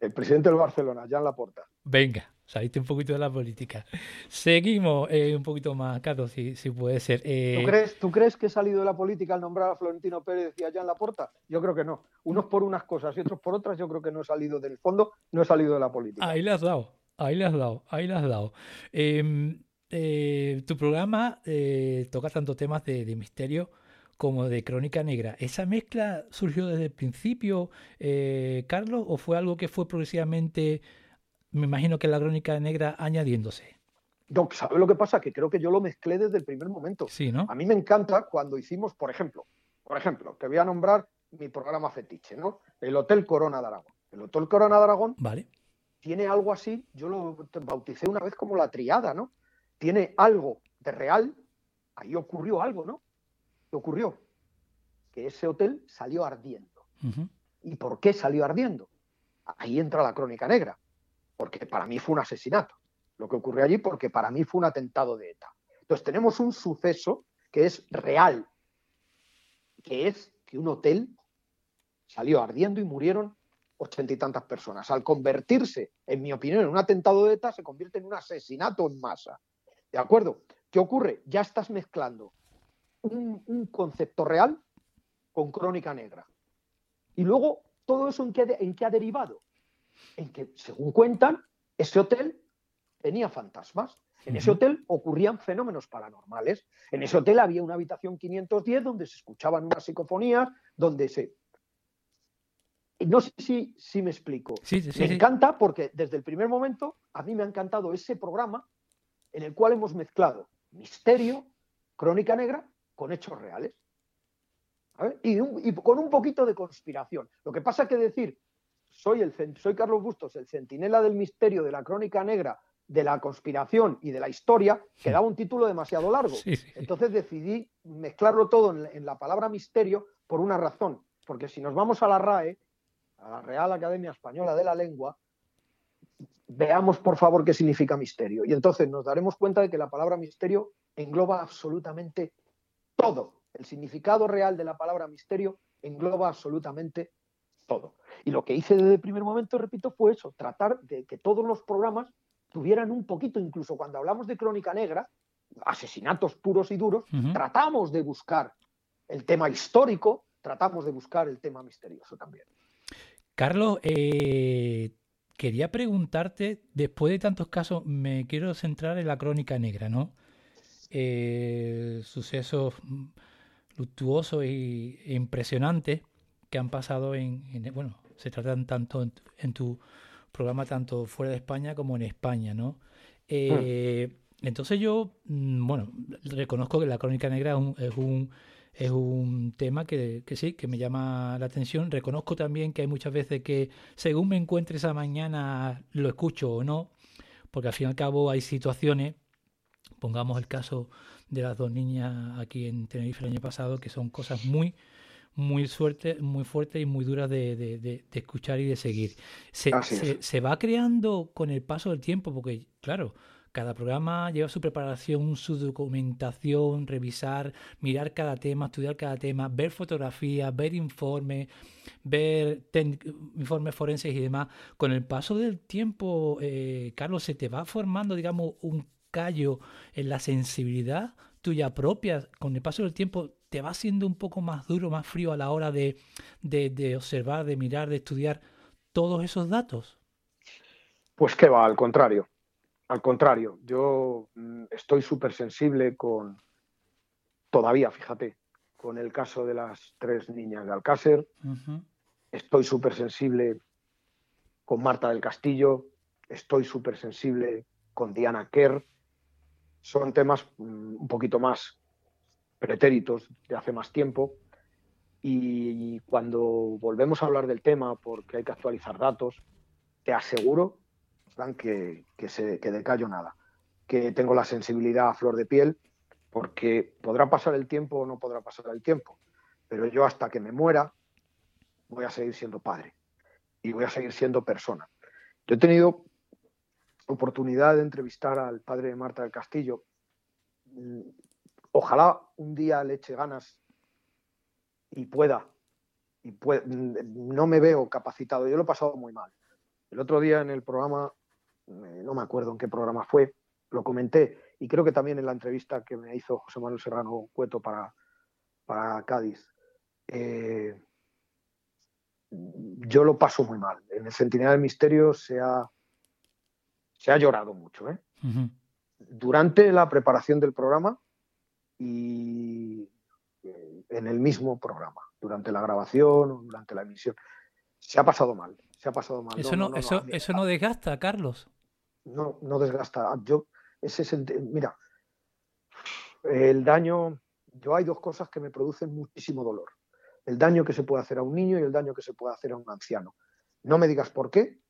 El presidente del Barcelona, Jan Laporta. Venga, saliste un poquito de la política. Seguimos eh, un poquito más, Carlos, si, si puede ser. Eh... ¿Tú, crees, ¿Tú crees que he salido de la política al nombrar a Florentino Pérez y a Jan Laporta? Yo creo que no. Unos por unas cosas y otros por otras, yo creo que no he salido del fondo, no he salido de la política. Ahí le has dado, ahí le has dado, ahí le has dado. Eh, eh, tu programa toca tanto temas de, de, misterio como de crónica negra. ¿Esa mezcla surgió desde el principio, eh, Carlos, o fue algo que fue progresivamente, me imagino que la crónica negra añadiéndose? No, ¿sabe lo que pasa? Que creo que yo lo mezclé desde el primer momento. Sí, ¿no? A mí me encanta cuando hicimos, por ejemplo, por ejemplo, te voy a nombrar mi programa fetiche, ¿no? El Hotel Corona de Aragón. El Hotel Corona de Aragón vale. tiene algo así, yo lo bauticé una vez como la triada, ¿no? tiene algo de real, ahí ocurrió algo, ¿no? ¿Qué ocurrió? Que ese hotel salió ardiendo. Uh -huh. ¿Y por qué salió ardiendo? Ahí entra la crónica negra, porque para mí fue un asesinato. Lo que ocurrió allí, porque para mí fue un atentado de ETA. Entonces tenemos un suceso que es real, que es que un hotel salió ardiendo y murieron ochenta y tantas personas. Al convertirse, en mi opinión, en un atentado de ETA, se convierte en un asesinato en masa. ¿De acuerdo? ¿Qué ocurre? Ya estás mezclando un, concepto real con crónica negra. Y luego, ¿todo eso en qué ha derivado? En que, según cuentan, ese hotel tenía fantasmas. En ese hotel ocurrían fenómenos paranormales. En ese hotel había una habitación 510 donde se escuchaban unas psicofonías, donde se... No sé si, si me explico. Sí, sí, me sí. encanta porque desde el primer momento a mí me ha encantado ese programa en el cual hemos mezclado misterio, crónica negra, con hechos reales. Y, un, y, con un poquito de conspiración. Lo que pasa es que decir, soy, el, soy Carlos Bustos, el centinela del misterio, de la crónica negra, de la conspiración y de la historia, quedaba un título demasiado largo. Sí, sí. Entonces decidí mezclarlo todo en, en, la palabra misterio por una razón. Porque si nos vamos a la RAE, a la Real Academia Española de la Lengua, veamos por favor qué significa misterio. Y entonces nos daremos cuenta de que la palabra misterio engloba absolutamente todo. El significado real de la palabra misterio engloba absolutamente todo. Y lo que hice desde el primer momento, repito, fue eso, tratar de que todos los programas tuvieran un poquito, incluso cuando hablamos de crónica negra, asesinatos puros y duros, uh -huh. tratamos de buscar el tema histórico, tratamos de buscar el tema misterioso también. Carlos, eh, quería preguntarte, después de tantos casos, me quiero centrar en la crónica negra, ¿no? Eh, sucesos luctuosos e impresionantes que han pasado en, en, bueno, se tratan tanto en, en, tu programa, tanto fuera de España como en España, ¿no? Eh. Entonces yo, mm, bueno, reconozco que la crónica negra es un, es un, es un tema que, que, sí, que me llama la atención. Reconozco también que hay muchas veces que según me encuentre esa mañana lo escucho o no, porque al fin y al cabo hay situaciones, pongamos el caso de las dos niñas aquí en Tenerife el año pasado, que son cosas muy, muy, suerte, muy fuertes y muy duras de, de, de, de escuchar y de seguir. Se, se, se, va creando con el paso del tiempo, porque, claro, cada programa lleva su preparación, su documentación, revisar, mirar cada tema, estudiar cada tema, ver fotografías, ver informes, ver informes forenses y demás. Con el paso del tiempo, eh, Carlos, se te va formando, digamos, un callo en la sensibilidad tuya propia, con el paso del tiempo te va siendo un poco más duro, más frío a la hora de, de, de observar, de mirar, de estudiar todos esos datos? Pues que va, al contrario. Al contrario, yo mm, estoy súper sensible con, todavía, fíjate, con el caso de las tres niñas de Alcácer. Uh -huh. Estoy súper sensible con Marta del Castillo. Estoy súper sensible con Diana Kerr son temas un poquito más pretéritos de hace más tiempo y cuando volvemos a hablar del tema porque hay que actualizar datos, te aseguro que, que, se, que decallo nada, que tengo la sensibilidad a flor de piel, porque podrá pasar el tiempo o no podrá pasar el tiempo, pero yo hasta que me muera voy a seguir siendo padre y voy a seguir siendo persona. Yo he tenido oportunidad de entrevistar al padre de Marta del Castillo. Ojalá un día le eche ganas y pueda. Y no me veo capacitado. Yo lo he pasado muy mal. El otro día en el programa, eh, no me acuerdo en qué programa fue, lo comenté y creo que también en la entrevista que me hizo José Manuel Serrano Cueto para, para Cádiz. Eh, yo lo paso muy mal. En el Centinela del Misterio se ha, se ha llorado mucho. ¿eh? Durante la preparación del programa y en el mismo programa, durante la grabación o durante la emisión. Se ha pasado mal, se ha pasado mal. Eso no, eso, eso no desgasta, Carlos. No, no desgasta. Yo, ese mira, el daño, yo hay dos cosas que me producen muchísimo dolor el daño que se puede hacer a un niño y el daño que se puede hacer a un anciano. No me digas por qué.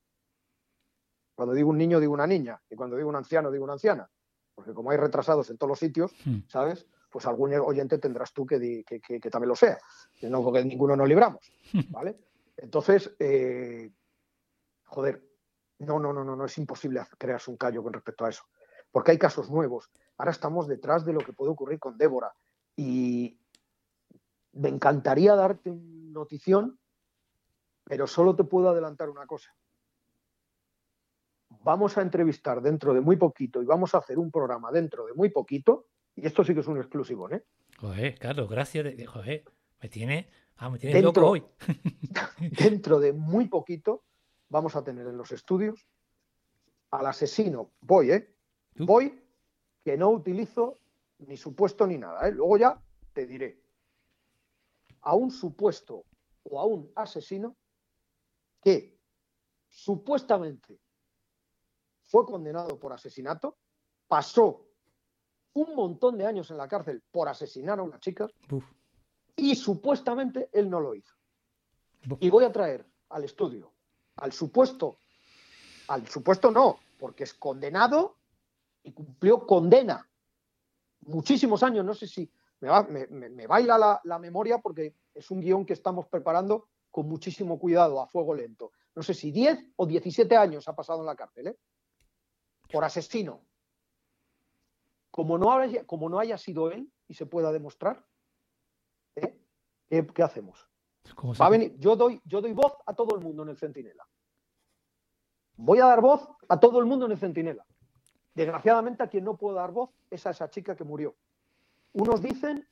Cuando digo un niño, digo una niña. Y cuando digo un anciano, digo una anciana. Porque como hay retrasados en todos los sitios, hmm. ¿sabes? Pues algún oyente tendrás tú que, también lo sea. No, porque ninguno nos libramos. ¿Vale? Entonces, eh, joder, no, no, no, no, no es imposible crearse un callo con respecto a eso. Porque hay casos nuevos. Ahora estamos detrás de lo que puede ocurrir con Débora. Y, me encantaría darte notición, pero solo te puedo adelantar una cosa. Vamos a entrevistar dentro de muy poquito y vamos a hacer un programa dentro de muy poquito, y esto sí que es un exclusivo, ¿eh? Joder, Carlos, gracias. Joder, me tiene, ah, me tiene loco hoy. dentro de muy poquito vamos a tener en los estudios al asesino. Voy, ¿eh? Voy, que no utilizo ni supuesto ni nada, ¿eh? Luego ya te diré a un supuesto o a un asesino que supuestamente fue condenado por asesinato, pasó un montón de años en la cárcel por asesinar a una chica y supuestamente él no lo hizo. Y voy a traer al estudio al supuesto, al supuesto no, porque es condenado y cumplió condena. Muchísimos años, no sé si me, baila la, memoria porque es un guion que estamos preparando con muchísimo cuidado, a fuego lento. No sé si 10 o 17 años ha pasado en la cárcel, ¿eh? por asesino. Como no, haya, como no haya sido él y se pueda demostrar, ¿eh? ¿Qué, hacemos? Va a venir, yo, doy, yo doy voz a todo el mundo en el Centinela. Voy a dar voz a todo el mundo en el Centinela. Desgraciadamente a quien no puedo dar voz es a esa chica que murió. Unos dicen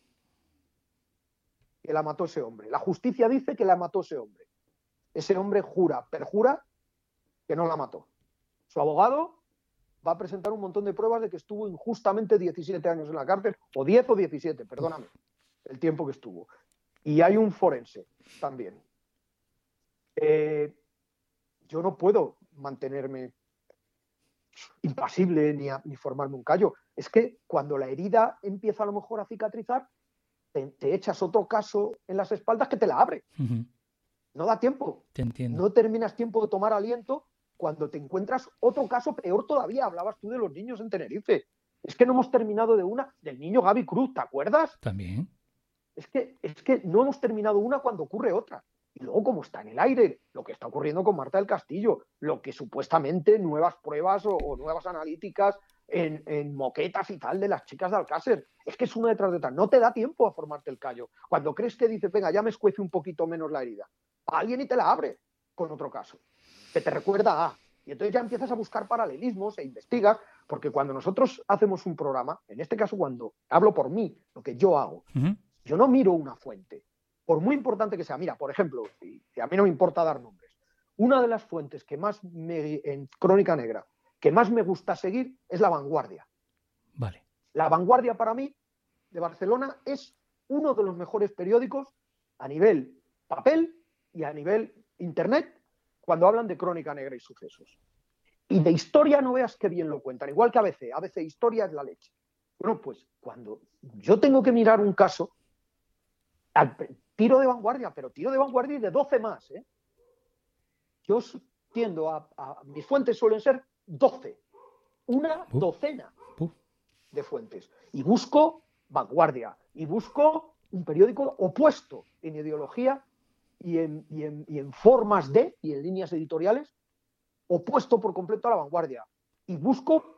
que la mató ese hombre. La justicia dice que la mató ese hombre. Ese hombre jura, perjura que no la mató. Su abogado va a presentar un montón de pruebas de que estuvo injustamente 17 años en la cárcel, o 10 o 17, perdóname, el tiempo que estuvo. Y hay un forense también. Eh, yo no puedo mantenerme impasible ni, ni formarme un callo. Es que cuando la herida empieza a lo mejor a cicatrizar, te, echas otro caso en las espaldas que te la abre. No da tiempo. No terminas tiempo de tomar aliento cuando te encuentras otro caso peor todavía. Hablabas tú de los niños en Tenerife. Es que no hemos terminado de una del niño Gaby Cruz, ¿te acuerdas? También. Es que, es que no hemos terminado una cuando ocurre otra. Y luego, como está en el aire, lo que está ocurriendo con Marta del Castillo, lo que supuestamente nuevas pruebas o, nuevas analíticas en, moquetas y tal de las chicas de Alcácer. Es que es una detrás de otra. No te da tiempo a formarte el callo. Cuando crees que dices, venga, ya me escuece un poquito menos la herida, a alguien y te la abre con otro caso, que te recuerda a. Y entonces ya empiezas a buscar paralelismos e investigas, porque cuando nosotros hacemos un programa, en este caso cuando hablo por mí, lo que yo hago, yo no miro una fuente, por muy importante que sea. Mira, por ejemplo, y a mí no me importa dar nombres, una de las fuentes que más me, en Crónica Negra, que más me gusta seguir es La Vanguardia. Vale. La Vanguardia para mí de Barcelona es uno de los mejores periódicos a nivel papel y a nivel internet cuando hablan de Crónica Negra y sucesos. Y de historia no veas qué bien lo cuentan, igual que ABC. ABC Historia es la leche. Bueno, pues cuando yo tengo que mirar un caso, tiro de vanguardia, pero tiro de vanguardia y de 12 más. ¿eh? Yo tiendo a, mis fuentes suelen ser 12, una docena de fuentes. Y busco vanguardia, y busco un periódico opuesto en ideología y en, y en formas de, y en líneas editoriales, opuesto por completo a la vanguardia. Y busco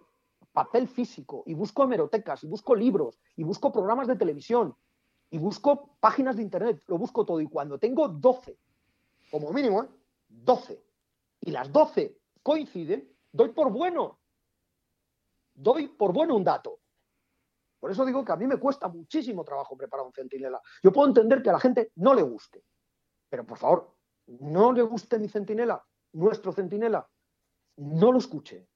papel físico, y busco hemerotecas, y busco libros, y busco programas de televisión, y busco páginas de internet, lo busco todo. Y cuando tengo 12, como mínimo, 12, ¿eh? y las 12 coinciden, doy por bueno. Doy por bueno un dato. Por eso digo que a mí me cuesta muchísimo trabajo preparar un centinela. Yo puedo entender que a la gente no le guste, pero por favor, no le guste mi centinela, nuestro centinela, no lo escuche.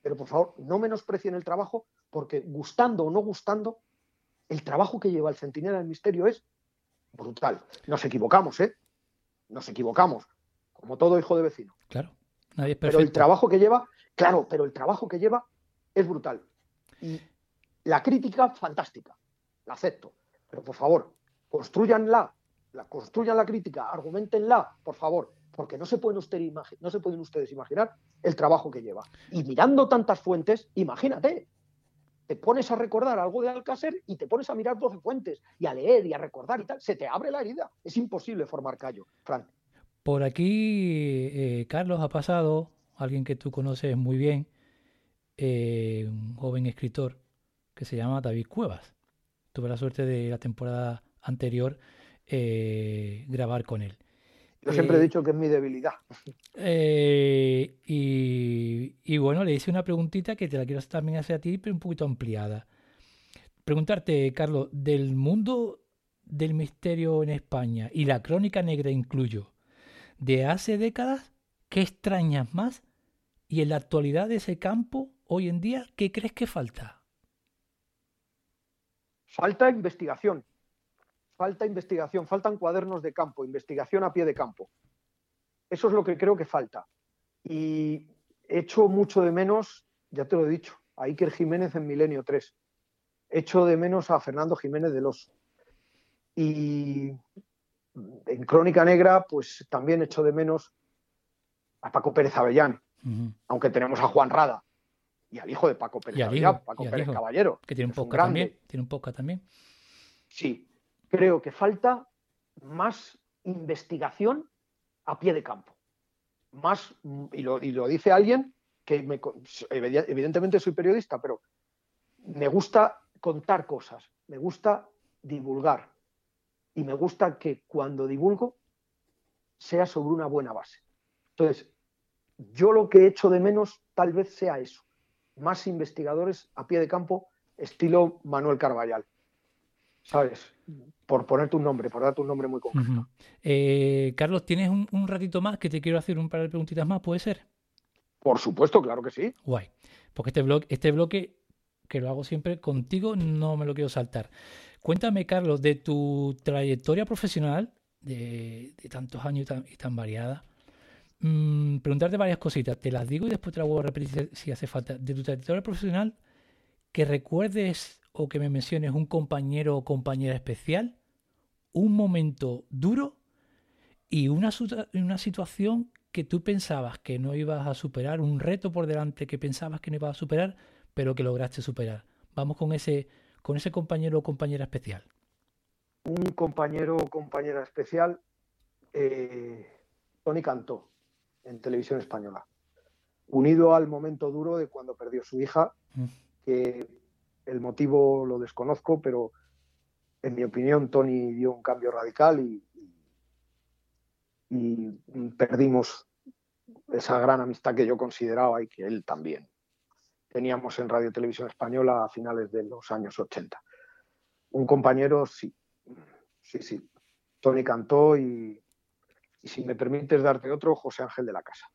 Pero por favor, no menosprecien el trabajo, porque gustando o no gustando, el trabajo que lleva el centinela del misterio es brutal. Nos equivocamos, ¿eh? Nos equivocamos, como todo hijo de vecino. Claro, nadie es perfecto. Pero el trabajo que lleva, claro, pero el trabajo que lleva es brutal. Y la crítica, fantástica, la acepto. Pero por favor, construyanla, la, construyan la crítica, argumentenla, por favor, porque no se, pueden ustedes imaginar el trabajo que lleva. Y mirando tantas fuentes, imagínate, te pones a recordar algo de Alcácer y te pones a mirar 12 fuentes y a leer y a recordar y tal, se te abre la herida. Es imposible formar callo, Fran. Por aquí, eh, Carlos, ha pasado alguien que tú conoces muy bien, eh, un joven escritor que se llama David Cuevas. Tuve la suerte de la temporada anterior eh, grabar con él. Yo siempre he dicho que es mi debilidad. y, y, bueno, le hice una preguntita que te la quiero también hacer a ti, pero un poquito ampliada. Preguntarte, Carlos, del mundo del misterio en España y la crónica negra incluyo, de hace décadas, ¿qué extrañas más? Y en la actualidad de ese campo, hoy en día, ¿qué crees que falta? Falta investigación. Falta investigación, faltan cuadernos de campo, investigación a pie de campo. Eso es lo que creo que falta. Y echo mucho de menos, ya te lo he dicho, a Iker Jiménez en Milenio 3. Echo de menos a Fernando Jiménez de los. Y en Crónica Negra, pues también echo de menos a Paco Pérez Avellán, aunque tenemos a Juan Rada y al hijo de Paco Pérez Avellán, Paco Pérez Caballero. Que tiene un también. Tiene un poco también. Sí, creo que falta más investigación a pie de campo. Más, y lo, dice alguien que evidentemente soy periodista, pero me gusta contar cosas, me gusta divulgar y me gusta que cuando divulgo sea sobre una buena base. Entonces, yo lo que echo de menos tal vez sea eso, más investigadores a pie de campo estilo Manuel Carballal. ¿Sabes? Por ponerte un nombre, por darte un nombre muy concreto. Eh, Carlos, ¿tienes un, ratito más que te quiero hacer un par de preguntitas más? ¿Puede ser? Por supuesto, claro que sí. Guay. Porque este, blog, este bloque, que lo hago siempre contigo, no me lo quiero saltar. Cuéntame, Carlos, de tu trayectoria profesional, de, tantos años y tan, variada. Mm, preguntarte varias cositas. Te las digo y después te las voy a repetir si hace falta. De tu trayectoria profesional, que recuerdes o que me menciones un compañero o compañera especial, un momento duro y una, una situación que tú pensabas que no ibas a superar, un reto por delante que pensabas que no ibas a superar, pero que lograste superar. Vamos con ese, con ese compañero o compañera especial. Un compañero o compañera especial, eh, Tony Cantó, en televisión española. Unido al momento duro de cuando perdió su hija, mm. que el motivo lo desconozco, pero en mi opinión Tony dio un cambio radical y, perdimos esa gran amistad que yo consideraba y que él también. Teníamos en Radio Televisión Española a finales de los años 80. Un compañero, sí, sí, sí. Tony cantó y, y si me permites darte otro, José Ángel de la Casa.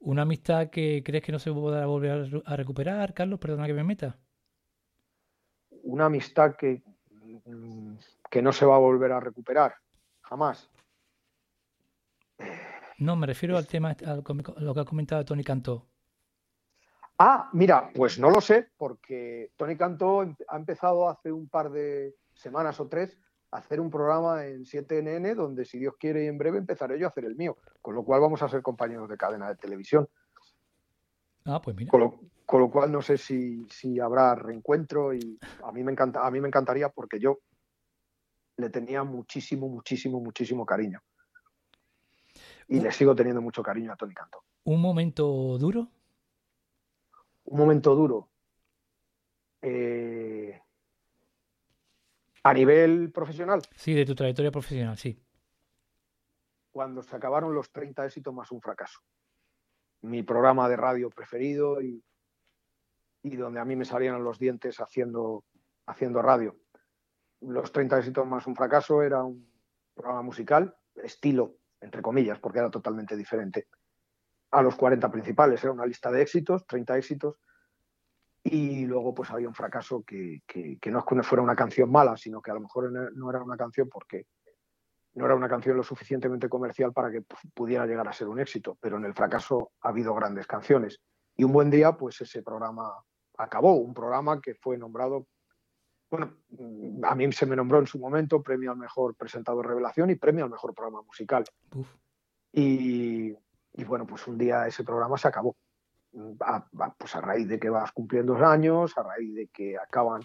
¿Una amistad que crees que no se podrá volver a recuperar, Carlos? Perdona que me meta una amistad que, mm, que no se va a volver a recuperar, jamás. No, me refiero al tema, a lo que ha comentado Tony Cantó. Ah, mira, pues no lo sé, porque Tony Cantó em, ha empezado hace un par de semanas o tres a hacer un programa en 7NN donde, si Dios quiere, y en breve empezaré yo a hacer el mío, con lo cual vamos a ser compañeros de cadena de televisión. Ah, pues mira. Con lo, con lo cual no sé si, si habrá reencuentro y a mí me encanta, a mí me encantaría porque yo le tenía muchísimo, muchísimo, muchísimo cariño. Y le sigo teniendo mucho cariño a Tony Cantó. ¿Un momento duro? Un momento duro. Eh, a nivel profesional, Sí, de tu trayectoria profesional, sí. cuando se acabaron los 30 éxitos más un fracaso. Mi programa de radio preferido y, y donde a mí me salían los dientes haciendo, haciendo radio. Los 30 éxitos más un fracaso era un programa musical, estilo, entre comillas, porque era totalmente diferente. A los 40 principales era una lista de éxitos, 30 éxitos, y luego pues había un fracaso que, que- que no es que fuera una canción mala, sino que a lo mejor no era una canción porque no era una canción lo suficientemente comercial para que pu- pudiera llegar a ser un éxito, pero en el fracaso ha habido grandes canciones. Y un buen día, pues ese programa acabó, un programa que fue nombrado, bueno, a mí se me nombró en su momento premio al mejor presentador revelación y premio al mejor programa musical. Uf. Y, y bueno, pues un día ese programa se acabó. A, a- pues a raíz de que vas cumpliendo años, a raíz de que acaban,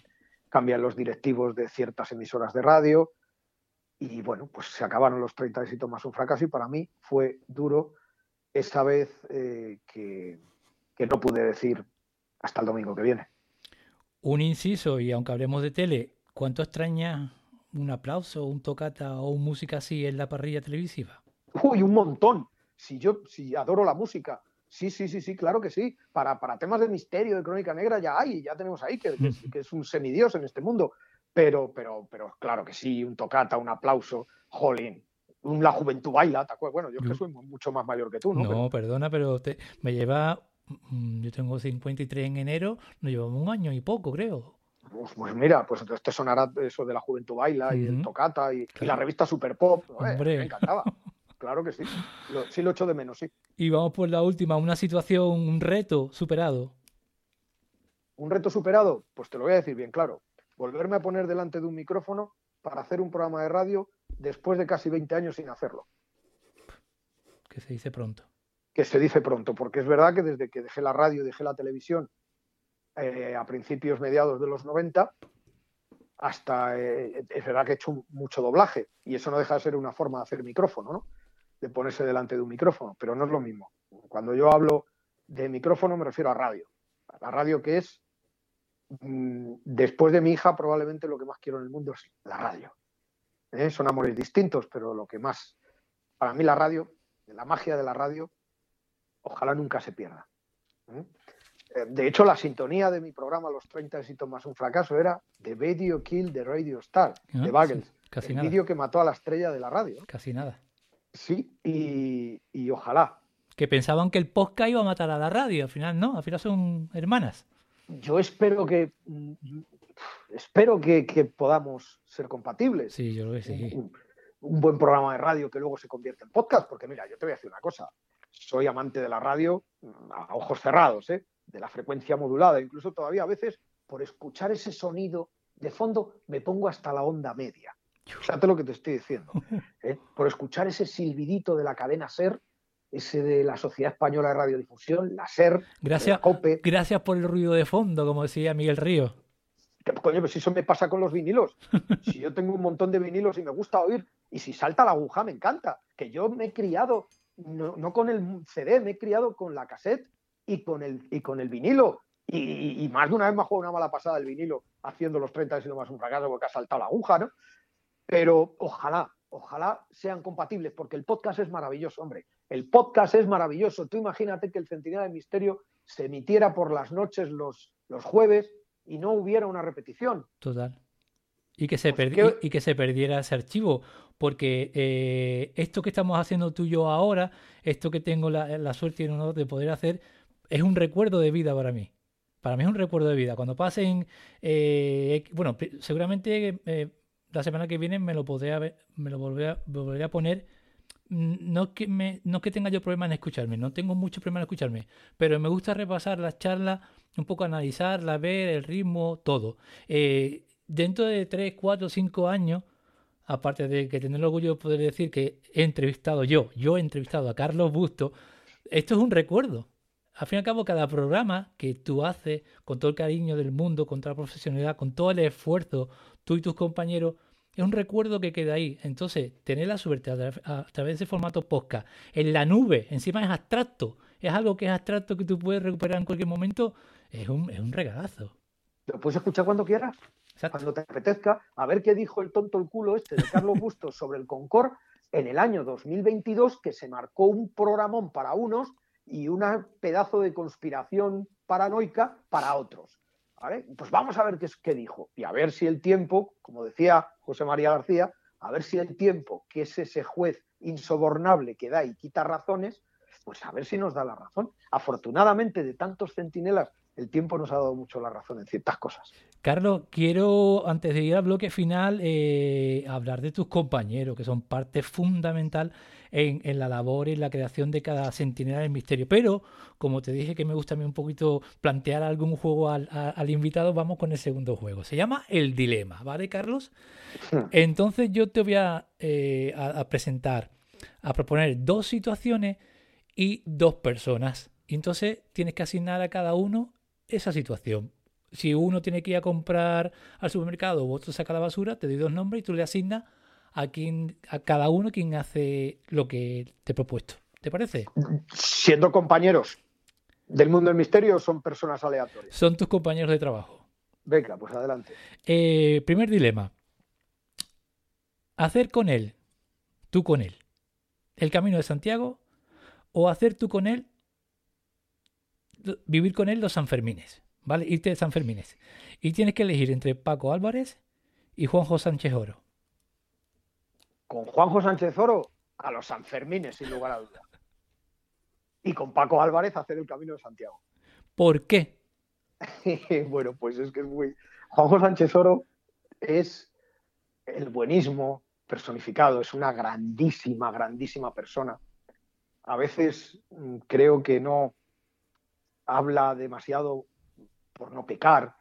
cambian los directivos de ciertas emisoras de radio. Y bueno, pues se acabaron los 30 éxitos más un fracaso. Y para mí fue duro esa vez eh, que, que no pude decir hasta el domingo que viene. Un inciso, y aunque hablemos de tele, ¿cuánto extraña un aplauso, un tocata o un música así en la parrilla televisiva? Uy, un montón. Si yo si adoro la música. Sí, sí, sí, sí, claro que sí. Para, para temas de misterio, de crónica negra, ya hay, ya tenemos ahí, que, que es, que es un semidios en este mundo. Pero, pero, pero claro que sí, un tocata, un aplauso, jolín. La Juventud Baila, ¿te acuerdas? Bueno, yo es que Yo- soy mu- mucho más mayor que tú, ¿no? No, Pero- perdona, pero te- me lleva. mm, Yo tengo 53 en enero, nos llevamos un año y poco, creo. Pues, pues mira, pues entonces te sonará eso de la Juventud Baila y el. Tocata y, la revista Super Pop. Eh. Me encantaba. Claro que sí. Lo- sí lo echo de menos, sí. Y vamos por la última, una situación, un reto superado. ¿Un reto superado? Pues te lo voy a decir bien claro. Volverme a poner delante de un micrófono para hacer un programa de radio después de casi 20 años sin hacerlo. Que se dice pronto. Que se dice pronto, porque es verdad que desde que dejé la radio y dejé la televisión eh, a principios, mediados de los 90, hasta eh, es verdad que he hecho mucho doblaje y eso no deja de ser una forma de hacer micrófono, ¿no? De ponerse delante de un micrófono, pero no es lo mismo. Cuando yo hablo de micrófono me refiero a radio. A la radio que es, después de mi hija, probablemente lo que más quiero en el mundo es la radio. ¿Eh? Son amores distintos, pero lo que más, para mí la radio, la magia de la radio, ojalá nunca se pierda. ¿eh? Eh, De hecho, la sintonía de mi programa Los 30 éxitos más un fracaso era The Video Kill the Radio Star, Ah, de sí, casi el nada. vídeo que mató a la estrella de la radio. Casi nada. Sí, y, y ojalá. Que pensaban que el podcast iba a matar a la radio, al final no, al final son hermanas. Yo espero que mm, espero que, que podamos ser compatibles. Sí, yo creo que sí. un, un buen programa de radio que luego se convierte en podcast, porque mira, yo te voy a decir una cosa, soy amante de la radio mm, a ojos cerrados, ¿eh? de la frecuencia modulada, incluso todavía a veces por escuchar ese sonido de fondo me pongo hasta la onda media. Fíjate lo que te estoy diciendo. ¿eh? Por escuchar ese silbidito de la cadena SER, ese de la Sociedad Española de Radiodifusión, la SER, Gracias, la COPE. gracias por el ruido de fondo, como decía Miguel Río. Coño, pues si eso me pasa con los vinilos. Si yo tengo un montón de vinilos y me gusta oír, y si salta la aguja, me encanta. Que yo me he criado, no, no con el CD, me he criado con la cassette y con el, y con el vinilo. Y, más de una vez me ha jugado una mala pasada el vinilo haciendo los 30 y no más un fracaso porque ha saltado la aguja, ¿no? Pero ojalá, ojalá sean compatibles, porque el podcast es maravilloso, hombre. El podcast es maravilloso. Tú imagínate que el Centinela del Misterio se emitiera por las noches los, los jueves y no hubiera una repetición. Total. Y que se, Pues perdi- que- y, y que se perdiera ese archivo. Porque eh, esto que estamos haciendo tú y yo ahora, esto que tengo la, la suerte y el honor de poder hacer, es un recuerdo de vida para mí. Para mí es un recuerdo de vida. Cuando pasen, eh, bueno, seguramente eh, la semana que viene me lo podré, haber- me lo volveré a, volveré a poner. No que no que tenga yo problemas en escucharme, no tengo mucho problema en escucharme, pero me gusta repasar las charlas, un poco analizarlas, ver el ritmo, todo. Eh, dentro de 3, 4, 5 años, aparte de que tener el orgullo de poder decir que he entrevistado yo, yo he entrevistado a Carlos Busto, esto es un recuerdo. al fin y al cabo, cada programa que tú haces con todo el cariño del mundo, con toda la profesionalidad, con todo el esfuerzo, tú y tus compañeros, es un recuerdo que queda ahí. Entonces, tener la suerte a, través de ese formato podcast, en la nube, encima es abstracto, es algo que es abstracto que tú puedes recuperar en cualquier momento, es un, es un regalazo. Lo puedes escuchar cuando quieras, cuando te apetezca, a ver qué dijo el tonto el culo este de Carlos Bustos sobre el Concord en el año 2022, que se marcó un programón para unos y un pedazo de conspiración paranoica para otros. Pues vamos a ver qué, qué dijo y a ver si el tiempo, como decía José María García, a ver si el tiempo, que es ese juez insobornable que da y quita razones, pues a ver si nos da la razón. Afortunadamente, de tantos centinelas el tiempo nos ha dado mucho la razón en ciertas cosas. Carlos, quiero, antes de ir al bloque final, eh, hablar de tus compañeros, que son parte fundamental en, la labor y en la creación de cada centinela del misterio. Pero, como te dije que me gusta a mí un poquito plantear algún juego al, invitado, vamos con el segundo juego. Se llama El Dilema, ¿vale, Carlos? Entonces yo te voy eh, a, a presentar, a proponer dos situaciones y dos personas. Y entonces tienes que asignar a cada uno esa situación. Si uno tiene que ir a comprar al supermercado o otro saca la basura, te doy dos nombres y tú le asignas a, quien, a cada uno quien hace lo que te he propuesto. ¿Te parece? Siendo compañeros del mundo del misterio, son personas aleatorias. Son tus compañeros de trabajo. Venga, pues adelante. Eh, primer dilema. Hacer con él, tú con él, el camino de Santiago o hacer tú con él vivir con él los Sanfermines, ¿vale? Irte de Sanfermines. Y tienes que elegir entre Paco Álvarez y Juanjo Sánchez Oro. Con Juanjo Sánchez Oro a los Sanfermines, sin lugar a duda. Y con Paco Álvarez hacer el camino de Santiago. ¿Por qué? bueno, pues es que es muy. Juanjo Sánchez Oro es el buenismo personificado, es una grandísima, grandísima persona. A veces mm, creo que no, habla demasiado por no pecar,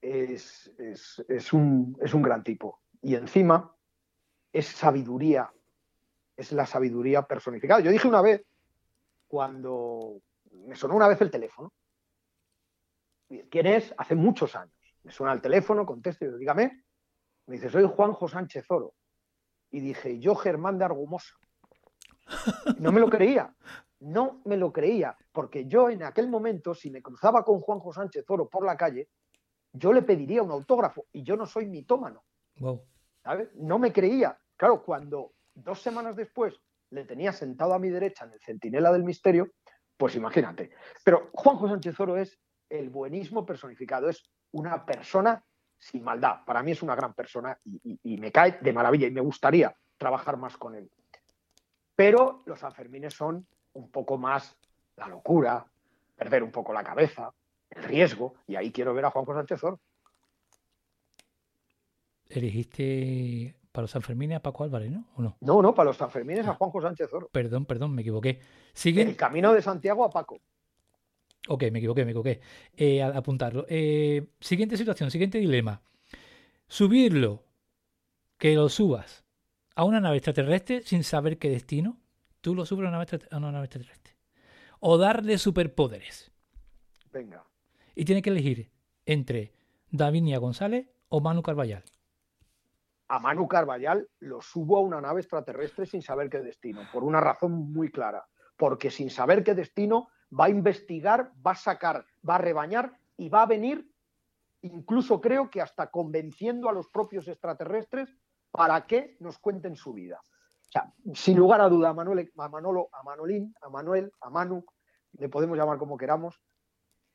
es, un, es un gran tipo. Y encima es sabiduría, es la sabiduría personificada. Yo dije una vez, cuando me sonó una vez el teléfono, ¿quién es? Hace muchos años. Me suena el teléfono, contesto y digo, dígame. Me dice, soy Juanjo Sánchez Oro. Y dije, yo Germán de Argumosa. No me lo creía no me lo creía, porque yo en aquel momento, si me cruzaba con Juanjo Sánchez Oro por la calle, yo le pediría un autógrafo y yo no soy mitómano. No me creía. Claro, cuando dos semanas después le tenía sentado a mi derecha en el centinela del misterio, pues imagínate. Pero Juanjo Sánchez Oro es el buenismo personificado, es una persona sin maldad. Para mí es una gran persona y me cae de maravilla y me gustaría trabajar más con él. Pero los Sanfermines son un poco más la locura, perder un poco la cabeza, el riesgo, y ahí quiero ver a Juanjo Sánchez Oro. Elegiste para los Sanfermines a Paco Álvarez, ¿no? ¿O no? No, no, para los Sanfermines a ah. Juanjo Sánchez Oro. Perdón, perdón, me equivoqué. Sigue... El camino de Santiago a Paco. Ok, me equivoqué, me equivoqué. Eh, apuntarlo. Eh, siguiente situación, siguiente dilema. Subirlo, que lo subas a una nave extraterrestre sin saber qué destino tú lo subes a una nave, extraterrestre. O darle superpoderes. Venga. Y tiene que elegir entre Davinia González o Manu Carballal. A Manu Carballal lo subo a una nave extraterrestre sin saber qué destino, por una razón muy clara. Porque sin saber qué destino va a investigar, va a sacar, va a rebañar y va a venir, incluso creo que hasta convenciendo a los propios extraterrestres para que nos cuenten su vida. O sea, sin lugar a duda, a, Manolo, a Manolín, a Manuel, a Manu, le podemos llamar como queramos,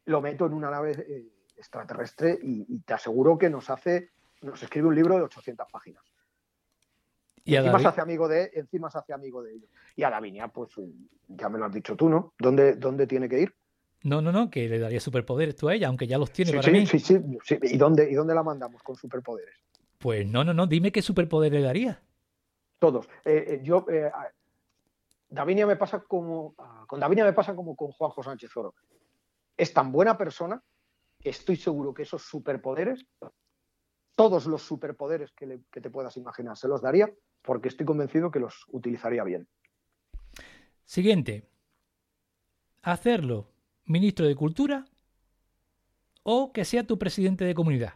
lo meto en una nave eh, extraterrestre y, te aseguro que nos hace, nos escribe un libro de 800 páginas. Y encima se hace amigo de, encima se hace amigo de ellos. Y a Lavinia, pues ya me lo has dicho tú, ¿no? ¿Dónde, dónde tiene que ir? No, no, no, que le daría superpoderes tú a ella, aunque ya los tiene para sí, mí. Sí, sí, sí. ¿Y dónde, ¿Y dónde la mandamos con superpoderes? Pues no, no, no, dime qué superpoder le daría todos. Eh, eh, yo, eh, Davinia me pasa como, ah, con Davinia me pasa como con Juanjo Sánchez Oro. Es tan buena persona que estoy seguro que esos superpoderes, todos los superpoderes que, que te puedas imaginar, se los daría porque estoy convencido que los utilizaría bien. Siguiente. Hacerlo ministro de Cultura o que sea tu presidente de comunidad.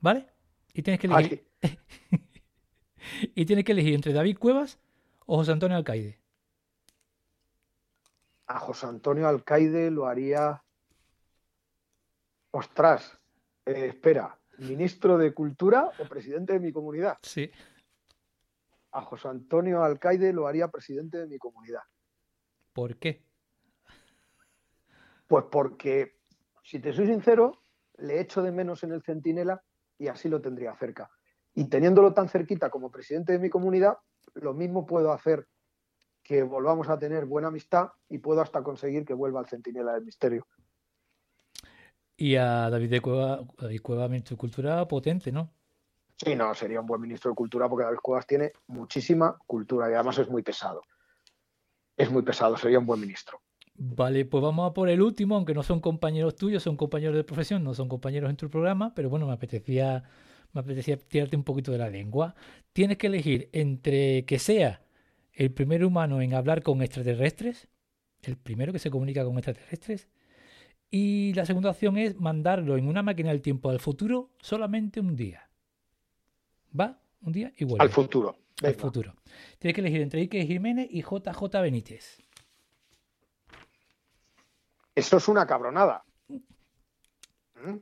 ¿Vale? Y tienes que elegir. y tienes que elegir entre David Cuevas o José Antonio Alcaide. A José Antonio Alcaide lo haría. Ostras, eh, espera, ¿ministro de Cultura o presidente de mi comunidad? Sí. A José Antonio Alcaide lo haría presidente de mi comunidad. ¿Por qué? Pues porque, si te soy sincero, le echo de menos en el Centinela y así lo tendría cerca. Y teniéndolo tan cerquita como presidente de mi comunidad, lo mismo puedo hacer que volvamos a tener buena amistad y puedo hasta conseguir que vuelva al Centinela del Misterio. Y a David de Cueva, David Cueva, ministro de Cultura, potente, ¿no? Sí, no, sería un buen ministro de Cultura porque David Cuevas tiene muchísima cultura y además es muy pesado. Es muy pesado, sería un buen ministro. Vale, pues vamos a por el último, aunque no son compañeros tuyos, son compañeros de profesión, no son compañeros en tu programa, pero bueno, me apetecía, me apetecía tirarte un poquito de la lengua. Tienes que elegir entre que sea el primer humano en hablar con extraterrestres, el primero que se comunica con extraterrestres, y la segunda opción es mandarlo en una máquina del tiempo al futuro solamente un día. ¿Va? Un día y vuelve. Al futuro. Al futuro. Tienes que elegir entre Ike Jiménez y JJ Benítez. Eso es una cabronada. ¿Mm?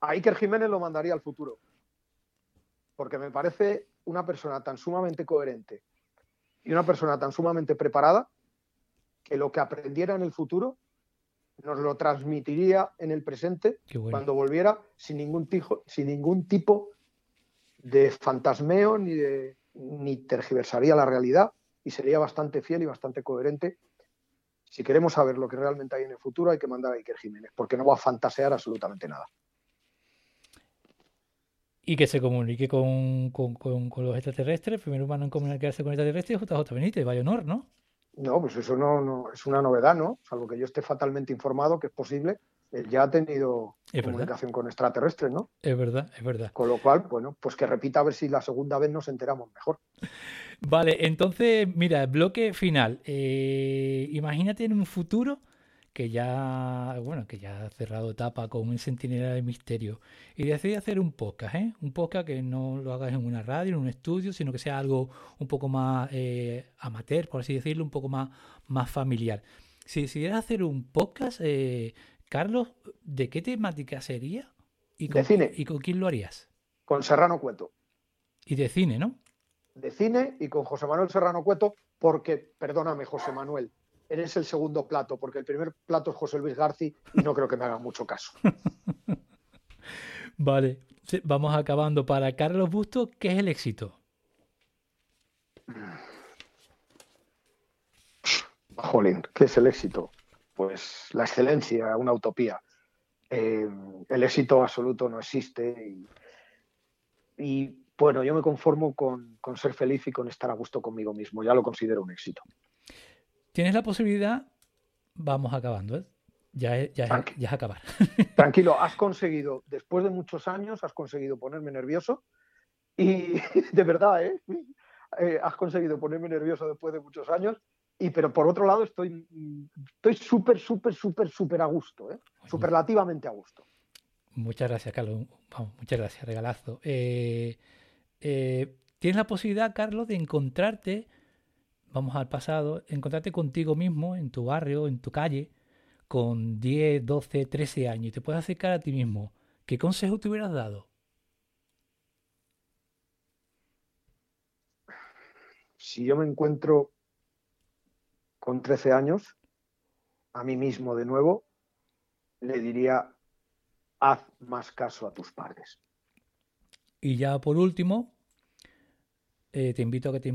A Iker Jiménez lo mandaría al futuro. Porque me parece una persona tan sumamente coherente y una persona tan sumamente preparada que lo que aprendiera en el futuro nos lo transmitiría en el presente cuando volviera sin ningún, sin ningún tipo de fantasmeo ni, de, ni tergiversaría la realidad y sería bastante fiel y bastante coherente si queremos saber lo que realmente hay en el futuro, hay que mandar a Iker Jiménez, porque no va a fantasear absolutamente nada. Y que se comunique con, los extraterrestres, primer humano en comunicarse con extraterrestres, JJ Benítez, vaya honor, ¿no? No, pues eso no, no es una novedad, ¿no? Salvo que yo esté fatalmente informado que es posible, él ya ha tenido comunicación con extraterrestres, ¿no? Es verdad, es verdad. Con lo cual, bueno, pues que repita a ver si la segunda vez nos enteramos mejor. Vale, entonces, mira, bloque final. Eh, imagínate en un futuro que ya, bueno, que ya ha cerrado etapa con un centinela de misterio y decide hacer un podcast, ¿eh? Un podcast que no lo hagas en una radio, en un estudio, sino que sea algo un poco más eh, amateur, por así decirlo, un poco más, más familiar. Si decidieras hacer un podcast, eh, Carlos, ¿de qué temática sería? ¿Y de cine. ¿Y con quién lo harías? Con Serrano Cueto. Y de cine, ¿no? de cine y con José Manuel Serrano Cueto, porque, perdóname, José Manuel, eres el segundo plato, porque el primer plato es José Luis García y no creo que me haga mucho caso. vale, vamos acabando. Para Carlos Busto, ¿qué es el éxito? Jolín, ¿qué es el éxito? Pues la excelencia, una utopía. Eh, el éxito absoluto no existe y bueno, yo me conformo con, ser feliz y con estar a gusto conmigo mismo. Ya lo considero un éxito. Tienes la posibilidad, vamos acabando, ¿eh? Ya es, ya, acabar. Tranquilo, has conseguido, después de muchos años, has conseguido ponerme nervioso. Y de verdad, ¿eh? ¿eh? has conseguido ponerme nervioso después de muchos años. Y pero por otro lado, estoy estoy súper, súper, súper, súper a gusto, ¿eh? Superlativamente a gusto. Muchas gracias, Carlos. Vamos, muchas gracias, regalazo. Eh, eh, tienes la posibilidad, Carlos, de encontrarte, vamos al pasado, encontrarte contigo mismo en tu barrio, en tu calle, con 10, 12, 13 años y te puedes acercar a ti mismo. ¿Qué consejo te hubieras dado? Si yo me encuentro con 13 años, a mí mismo de nuevo, le diría, haz más caso a tus padres. Y ya por último, eh, te invito a que te,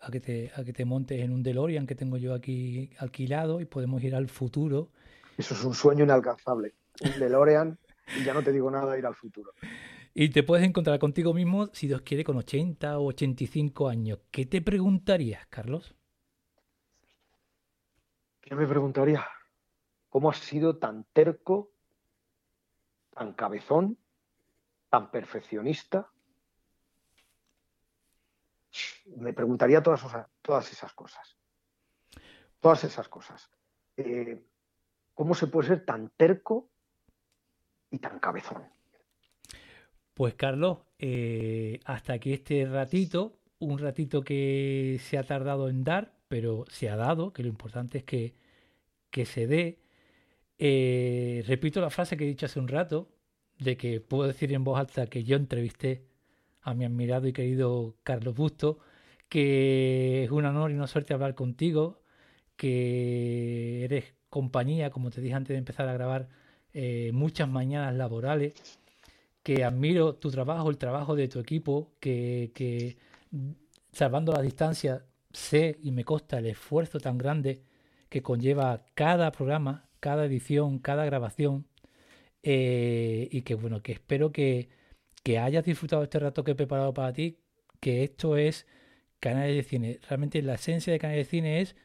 a, que te, a que te montes en un DeLorean que tengo yo aquí alquilado y podemos ir al futuro. Eso es un sueño inalcanzable. Un DeLorean y ya no te digo nada ir al futuro. Y te puedes encontrar contigo mismo, si Dios quiere, con 80 o 85 años. ¿Qué te preguntarías, Carlos? ¿Qué me preguntaría? ¿Cómo has sido tan terco, tan cabezón tan perfeccionista, me preguntaría todas, todas esas cosas. Todas esas cosas. eh, ¿cómo se puede ser tan terco y tan cabezón? Pues Carlos, eh, hasta aquí este ratito, un ratito que se ha tardado en dar, pero se ha dado, que lo importante es que, que se dé. Eh, repito la frase que he dicho hace un rato, de que puedo decir en voz alta que yo entrevisté a mi admirado y querido Carlos Busto, que es un honor y una suerte hablar contigo, que eres compañía, como te dije antes de empezar a grabar, eh, muchas mañanas laborales, que admiro tu trabajo, el trabajo de tu equipo, que, salvando la distancia sé y me consta el esfuerzo tan grande que conlleva cada programa, cada edición, cada grabación, eh, y que bueno, que espero que, que hayas disfrutado este rato que he preparado para ti, que esto es Canales de Cine. Realmente la esencia de Canales de Cine es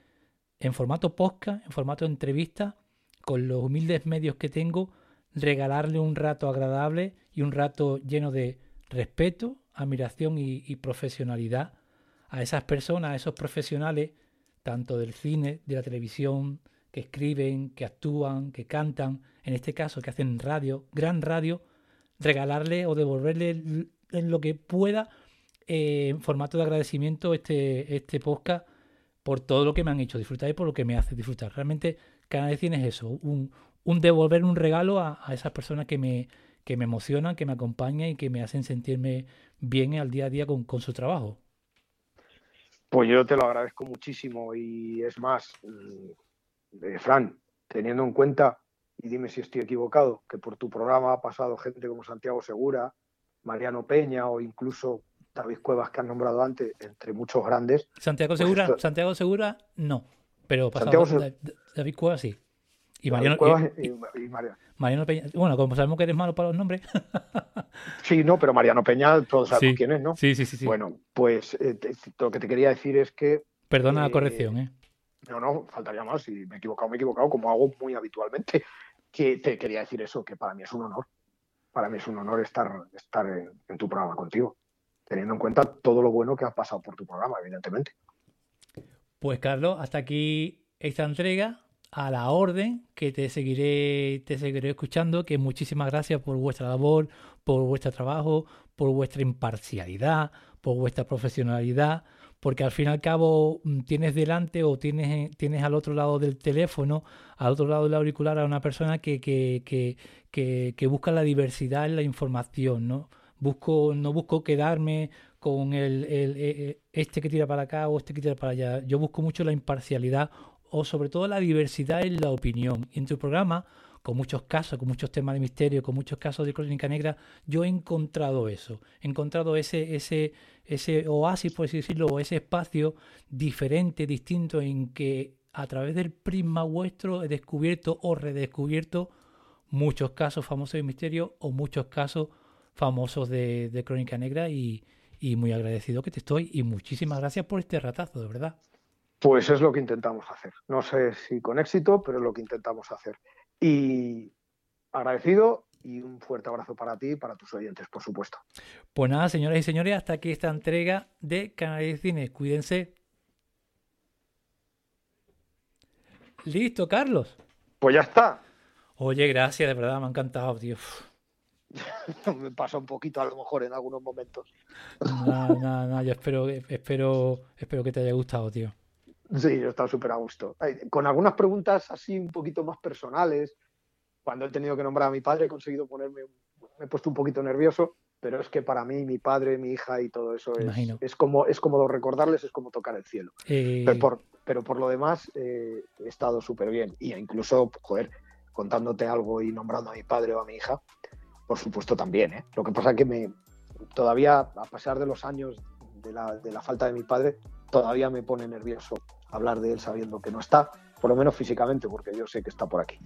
en formato podcast, en formato entrevista, con los humildes medios que tengo, regalarle un rato agradable y un rato lleno de respeto, admiración y, profesionalidad a esas personas, a esos profesionales, tanto del cine, de la televisión, que escriben, que actúan, que cantan, en este caso que hacen radio, gran radio, regalarle o devolverle lo que pueda eh, en formato de agradecimiento este, este podcast por todo lo que me han hecho disfrutar y por lo que me hace disfrutar. Realmente Cine es eso, un, un devolver un regalo a, esas personas que me, que me emocionan, que me acompañan y que me hacen sentirme bien al día a día con, con su trabajo. Pues yo te lo agradezco muchísimo y es más, mm, eh, Fran, teniendo en cuenta, y dime si estoy equivocado, que por tu programa ha pasado gente como Santiago Segura, Mariano Peña o incluso David Cuevas que han nombrado antes, entre muchos grandes. Santiago pues Segura, Santiago Segura no, pero pasado David Cuevas sí. Y Mariano, Cuevas y, Mariano. Peña. Bueno, como sabemos que eres malo para los nombres. sí, no, pero Mariano Peña, todos sabemos quién es, ¿no? Sí, sí, sí. Bueno, pues eh, lo que te quería decir es que. Perdona la eh, corrección, ¿eh? No, no, faltaría más. Si me he equivocado, me he equivocado, como hago muy habitualmente. Que te quería decir eso, que para mí es un honor. Para mí es un honor estar, estar en tu programa contigo teniendo en cuenta todo lo bueno que has pasado por tu programa, evidentemente. Pues Carlos, hasta aquí esta entrega a la orden que te seguiré te seguiré escuchando que muchísimas gracias por vuestra labor por vuestro trabajo por vuestra imparcialidad por vuestra profesionalidad porque al fin y al cabo mm, tienes delante o tienes, tienes al otro lado del teléfono, al otro lado del auricular a una persona que, que, que, que busca la diversidad en la información, ¿no? Busco, no busco quedarme con el, el, e, e, este que tira para acá o este que tira para allá. Yo busco mucho la imparcialidad o sobre todo la diversidad en la opinión. Y en tu programa, con muchos casos, con muchos temas de misterio, con muchos casos de crónica negra, yo he encontrado eso. He encontrado ese, ese, ese oasis, por así decirlo, o ese espacio diferente, distinto, en que a través del prisma vuestro he descubierto o redescubierto muchos casos famosos de misterio o muchos casos famosos de, Crónica Negra y, muy agradecido que te estoy y muchísimas gracias por este ratazo, de verdad. Pues es lo que intentamos hacer. No sé si con éxito, pero es lo que intentamos hacer. Y agradecido y un fuerte abrazo para ti y para tus oyentes, por supuesto. Pues nada, señoras y señores, hasta aquí esta entrega de Canal de Cine. Cuídense. Listo, Carlos. Pues ya está. Oye, gracias, de verdad, me ha encantado, tío. me pasa un poquito a lo mejor en algunos momentos. No, no, no, yo espero, espero, espero que te haya gustado, tío. Sí, yo he estado súper a gusto. Con algunas preguntas así un poquito más personales, cuando he tenido que nombrar a mi padre he conseguido ponerme, me he puesto un poquito nervioso, pero es que para mí, mi padre, mi hija y todo eso es, es como es como recordarles, es como tocar el cielo. Eh, pero, por, pero, por, lo demás eh, he estado súper bien. Y incluso, joder, contándote algo y nombrando a mi padre o a mi hija, por supuesto también. ¿eh? Lo que pasa es que me, todavía, a pesar de los años de la, de la falta de mi padre, todavía me pone nervioso hablar de él sabiendo que no está, por lo menos físicamente, porque yo sé que está por aquí.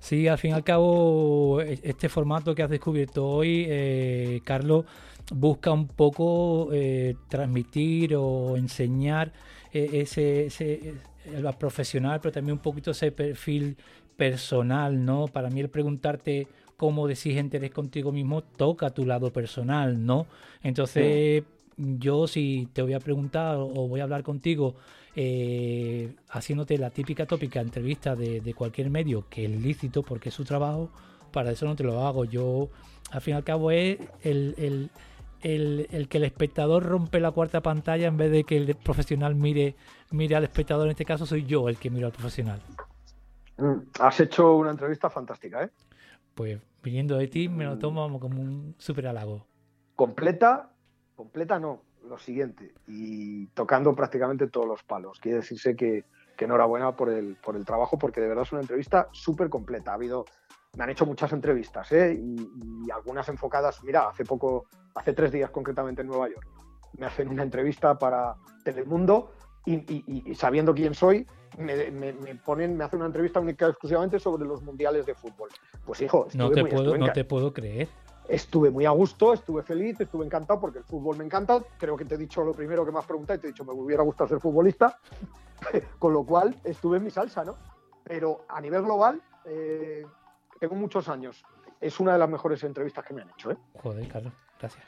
Sí, al fin y al cabo, e, este formato que has descubierto hoy, eh, Carlos, busca un poco eh, transmitir o enseñar eh, ese, ese el profesional, pero también un poquito ese perfil personal, ¿no? Para mí el preguntarte cómo decís eres contigo mismo toca tu lado personal, ¿no? Entonces, yo si te voy a preguntar o voy a hablar contigo eh, haciéndote la típica tópica entrevista de, cualquier medio, que es lícito porque es su trabajo, para eso no te lo hago. Yo, al fin y al cabo, es el, el, que el espectador rompe la cuarta pantalla en vez de que el profesional mire, mire al espectador. En este caso, soy yo el que miro al profesional. Mm, has hecho una entrevista fantástica, ¿eh? Pues viniendo de ti, me lo tomo como un súper halago. Completa, completa no, lo siguiente, y tocando prácticamente todos los palos. Quiere decirse que, enhorabuena por el, por el trabajo, porque de verdad es una entrevista súper completa. Ha habido, me han hecho muchas entrevistas, ¿eh? y, algunas enfocadas, mira, hace poco, hace tres días concretamente en Nueva York, me hacen una entrevista para Telemundo y, sabiendo quién soy, me, ponen, me hacen una entrevista única exclusivamente sobre los mundiales de fútbol. Pues hijo, no te puedo, no te puedo creer estuve muy a gusto, estuve feliz, estuve encantado porque el fútbol me encanta. Creo que te he dicho lo primero que me has preguntado y te he dicho me hubiera gustado ser futbolista, con lo cual estuve en mi salsa, ¿no? Pero a nivel global, eh, tengo muchos años. Es una de las mejores entrevistas que me han hecho, ¿eh? Joder, Carlos, gracias.